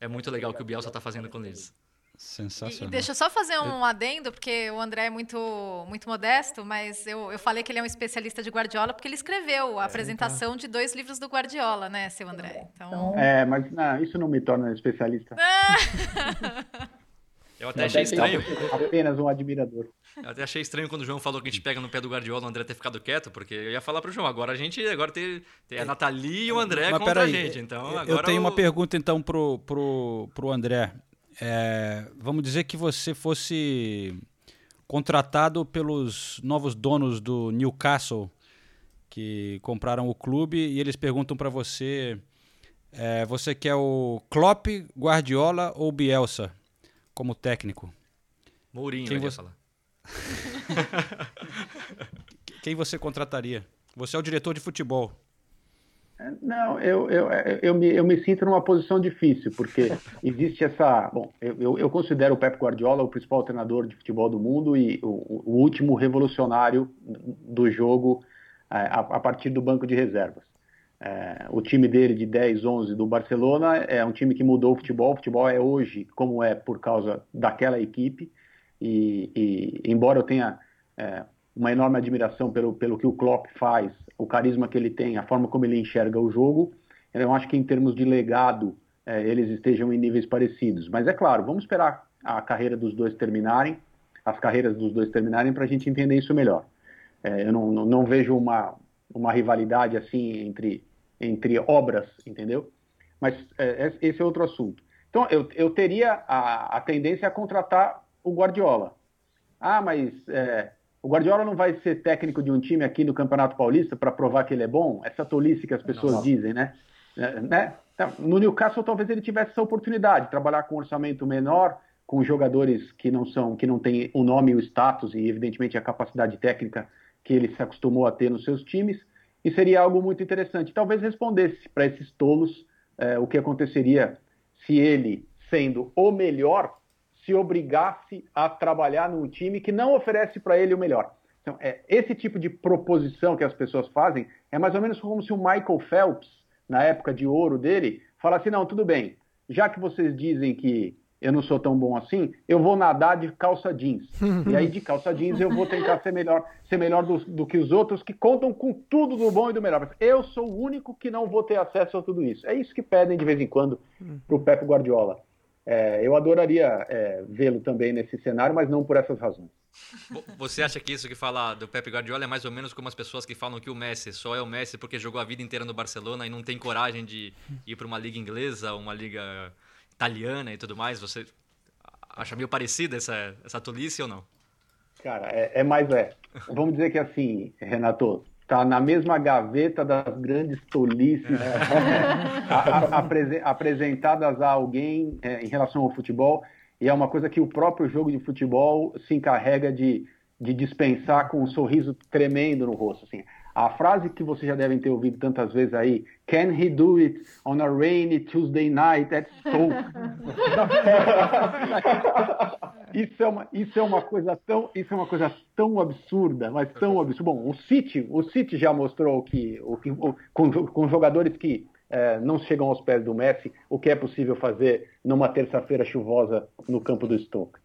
é muito legal o que o Bielsa está fazendo com eles. Sensacional. E deixa eu só fazer um adendo, porque o André é muito, muito modesto, mas eu, eu falei que ele é um especialista de Guardiola porque ele escreveu a apresentação de dois livros do Guardiola, né, seu André? Então... É, mas não, isso não me torna especialista. <laughs> Eu até achei estranho. Apenas um admirador. Eu até achei estranho quando o João falou que a gente pega no pé do Guardiola, o André ter ficado quieto, porque eu ia falar pro João, agora a gente agora tem, tem a Nathalie e o André Mas contra a peraí, gente. Então, eu agora tenho o- uma pergunta então pro, pro, pro André. É, vamos dizer que você fosse contratado pelos novos donos do Newcastle que compraram o clube e eles perguntam para você é, você quer o Klopp, Guardiola ou Bielsa como técnico? Mourinho, Quem eu você- falar. <laughs> Quem você contrataria? Você é o diretor de futebol. Não, eu, eu, eu, me, eu me sinto numa posição difícil, porque <laughs> existe essa. Bom, eu, eu- considero o Pep Guardiola o principal treinador de futebol do mundo e o, o último revolucionário do jogo eh, a, a partir do banco de reservas. Eh, o time dele de 10, 11 do Barcelona é um time que mudou o futebol. O futebol é hoje como é por causa daquela equipe. E, e embora eu tenha eh, uma enorme admiração pelo, pelo que o Klopp faz, o carisma que ele tem, a forma como ele enxerga o jogo, eu acho que em termos de legado eh, eles estejam em níveis parecidos. Mas é claro, vamos esperar a carreira dos dois terminarem, as carreiras dos dois terminarem para a gente entender isso melhor. Eh, eu não, não, não vejo uma, uma rivalidade assim entre, entre obras, entendeu? Mas eh, esse é outro assunto. Então eu, eu teria a, a tendência a contratar o Guardiola. Ah, mas é, o Guardiola não vai ser técnico de um time aqui no Campeonato Paulista para provar que ele é bom? Essa tolice que as pessoas Não. dizem, né? É, né? Então, No Newcastle talvez ele tivesse essa oportunidade, trabalhar com um orçamento menor, com jogadores que não são, que não têm o nome o status e evidentemente a capacidade técnica que ele se acostumou a ter nos seus times, e seria algo muito interessante. Talvez respondesse para esses tolos é, o que aconteceria se ele, sendo o melhor, se obrigasse a trabalhar num time que não oferece para ele o melhor. Então, é, esse tipo de proposição que as pessoas fazem é mais ou menos como se o Michael Phelps, na época de ouro dele, falasse: não, tudo bem, já que vocês dizem que eu não sou tão bom assim, eu vou nadar de calça jeans. e aí, de calça jeans, eu vou tentar ser melhor, ser melhor do, do que os outros que contam com tudo do bom e do melhor. Mas eu sou o único que não vou ter acesso a tudo isso. É isso que pedem de vez em quando para o Pep Guardiola. É, eu adoraria é, vê-lo também nesse cenário, mas não por essas razões. Vo- Você acha que isso que fala do Pepe Guardiola é mais ou menos como as pessoas que falam que o Messi só é o Messi porque jogou a vida inteira no Barcelona e não tem coragem de ir para uma liga inglesa, uma liga italiana e tudo mais? Você acha meio parecida essa, essa tolice ou não? Cara, é, é mais é. Vamos dizer que assim, Renato, tá na mesma gaveta das grandes tolices <laughs> a- a- apresen- apresentadas a alguém é, em relação ao futebol, e é uma coisa que o próprio jogo de futebol se encarrega de, de dispensar com um sorriso tremendo no rosto. Assim. A frase que vocês já devem ter ouvido tantas vezes aí, Can he do it on a rainy Tuesday night at Stoke? <laughs> Isso é, uma, isso é uma coisa tão, isso é uma coisa tão absurda, mas tão absurda. Bom, o City, o City já mostrou que, o, que- o- com, com jogadores que eh, não chegam aos pés do Messi, o que é possível fazer numa terça-feira chuvosa no campo do Stoke.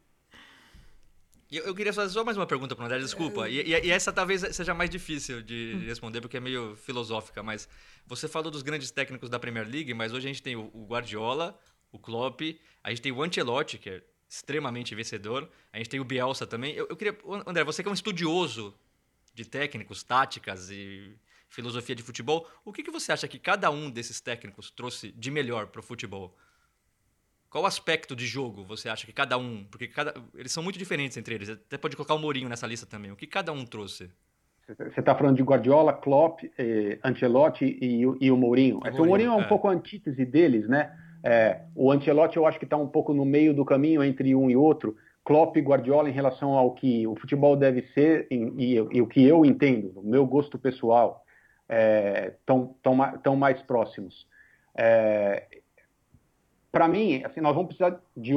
Eu, eu queria fazer só mais uma pergunta para o André, desculpa. E, e- e essa talvez seja mais difícil de responder, porque é meio filosófica, mas você falou dos grandes técnicos da Premier League, mas hoje a gente tem o, o Guardiola, o Klopp, a gente tem o Ancelotti, que é extremamente vencedor, a gente tem o Bielsa também. Eu, eu queria, André, você que é um estudioso de técnicos, táticas e filosofia de futebol, o que, que você acha que cada um desses técnicos trouxe de melhor para o futebol? Qual aspecto de jogo você acha que cada um, porque cada, eles são muito diferentes entre eles, até pode colocar o Mourinho nessa lista também, o que cada um trouxe? Você está falando de Guardiola, Klopp, eh, Ancelotti e, e, o Mourinho. O, o Mourinho é um é. pouco a antítese deles, né? É, o Ancelotti eu acho que está um pouco no meio do caminho entre um e outro. Klopp e Guardiola em relação ao que o futebol deve ser e, e, e o que eu entendo, o meu gosto pessoal, estão é, tão, mais próximos. É, Para mim, assim, nós vamos precisar de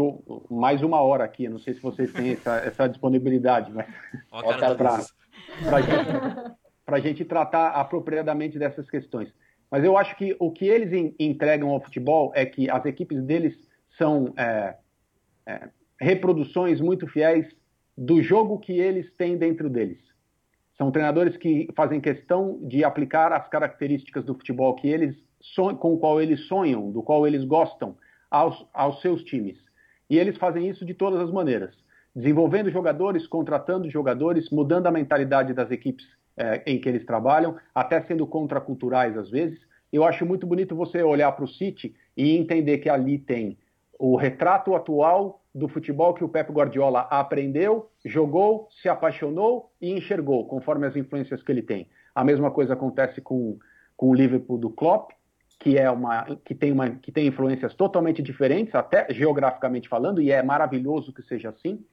mais uma hora aqui. Não sei se vocês têm essa, essa disponibilidade, mas para a gente tratar apropriadamente dessas questões. Mas eu acho que o que eles entregam ao futebol é que as equipes deles são é, é, reproduções muito fiéis do jogo que eles têm dentro deles. São treinadores que fazem questão de aplicar as características do futebol que eles com o qual eles sonham, do qual eles gostam, aos, aos seus times. E eles fazem isso de todas as maneiras, desenvolvendo jogadores, contratando jogadores, mudando a mentalidade das equipes é, em que eles trabalham, até sendo contraculturais às vezes. Eu acho muito bonito você olhar para o City e entender que ali tem o retrato atual do futebol que o Pep Guardiola aprendeu, jogou, se apaixonou e enxergou, conforme as influências que ele tem. A mesma coisa acontece com, com o Liverpool do Klopp, que é uma que tem uma que tem influências totalmente diferentes, até geograficamente falando, e é maravilhoso que seja assim.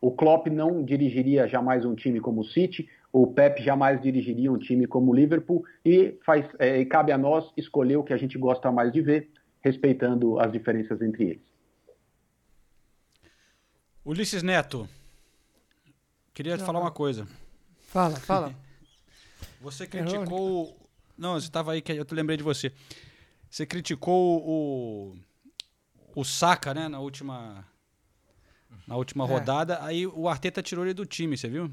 O Klopp não dirigiria jamais um time como o City, o Pep jamais dirigiria um time como o Liverpool e faz é, cabe a nós escolher o que a gente gosta mais de ver, respeitando as diferenças entre eles. Ulisses Neto, queria te falar uma coisa. Fala, fala. <laughs> Você criticou. Não, você estava aí, que eu te lembrei de você. Você criticou o, o Saka, né, na última na última é. rodada. Aí o Arteta tirou ele do time, você viu?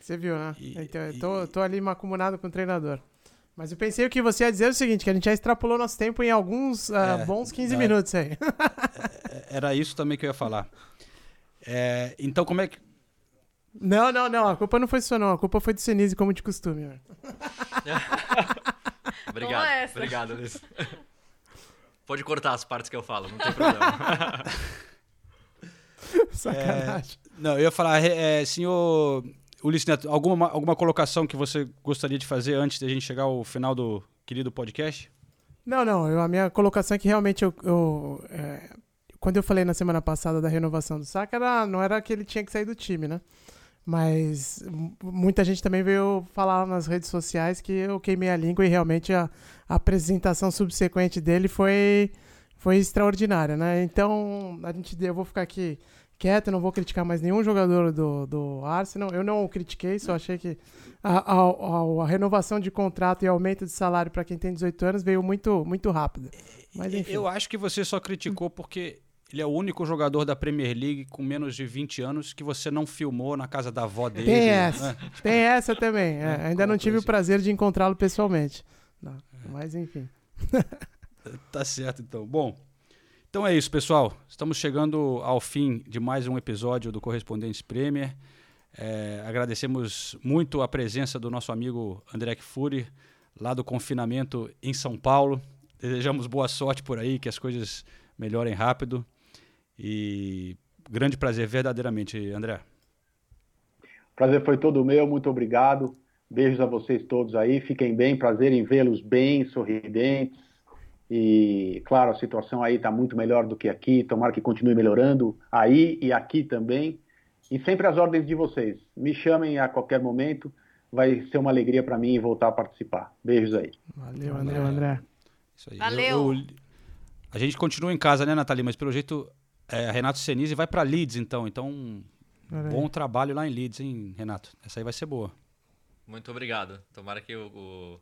Você viu, né? E, então, eu tô, tô ali macumunado com o treinador. Mas eu pensei que você ia dizer é o seguinte, que a gente já extrapolou nosso tempo em alguns uh, é, bons 15 é, minutos aí. Era isso também que eu ia falar. É, então, como é que... Não, não, não. A culpa não foi sua, não. A culpa foi do Senise, como de costume. <laughs> obrigado, obrigado, Liz. Pode cortar as partes que eu falo, não tem problema. <laughs> Sacanagem. É, não, eu ia falar, é, senhor Ulisses Neto, alguma, alguma colocação que você gostaria de fazer antes de a gente chegar ao final do querido podcast? Não, não. Eu, a minha colocação é que realmente eu. eu é, quando eu falei na semana passada da renovação do Saka, era, não era que ele tinha que sair do time, né? Mas muita gente também veio falar nas redes sociais que eu queimei a língua e realmente a, a apresentação subsequente dele foi, foi extraordinária, né? Então, a gente, eu vou ficar aqui quieto, não vou criticar mais nenhum jogador do, do Arsenal. Eu não o critiquei, só achei que a, a, a renovação de contrato e aumento de salário para quem tem 18 anos veio muito, muito rápido. Mas, enfim. Eu acho que você só criticou porque ele é o único jogador da Premier League com menos de 20 anos que você não filmou na casa da avó dele. Tem essa, né? tem essa também. É, é ainda não tive o prazer de encontrá-lo pessoalmente. Não, mas enfim. <laughs> tá certo, então. Bom, então é isso, pessoal. Estamos chegando ao fim de mais um episódio do Correspondentes Premier. É, agradecemos muito a presença do nosso amigo André Kfouri, lá do confinamento em São Paulo. Desejamos boa sorte por aí, que as coisas melhorem rápido. E grande prazer, verdadeiramente, André. Prazer foi todo meu, muito obrigado. Beijos a vocês todos aí, fiquem bem, prazer em vê-los bem, sorridentes e, claro, a situação aí está muito melhor do que aqui. Tomara que continue melhorando aí e aqui também. E sempre as ordens de vocês. Me chamem a qualquer momento. Vai ser uma alegria para mim voltar a participar. Beijos aí. Valeu, André. André. Isso aí. Valeu. Eu, eu, a gente continua em casa, né, Nathalie? Mas pelo jeito, é, Renato Senise vai para Leeds, então. Então, bom trabalho lá em Leeds, hein, Renato? Essa aí vai ser boa. Muito obrigado. Tomara que o,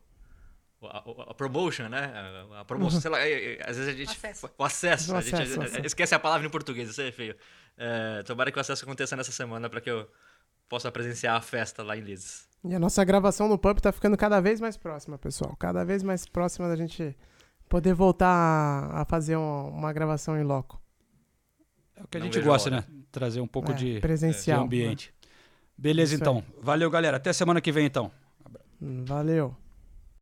o a, a, promotion, né? A, promoção, uhum. sei lá, é, é, às vezes a gente. O acesso. O acesso, a gente acesso, acesso. esquece a palavra em português, isso é feio. É, tomara que o acesso aconteça nessa semana para que eu possa presenciar a festa lá em Leeds. E a nossa gravação no pub tá ficando cada vez mais próxima, pessoal. Cada vez mais próxima da gente Poder voltar a, a fazer uma, uma gravação em loco. É o que a Não gente gosta, a né? Trazer um pouco É, de, presencial, de ambiente. Beleza, Isso então. Valeu, galera. Até semana que vem, então. Valeu.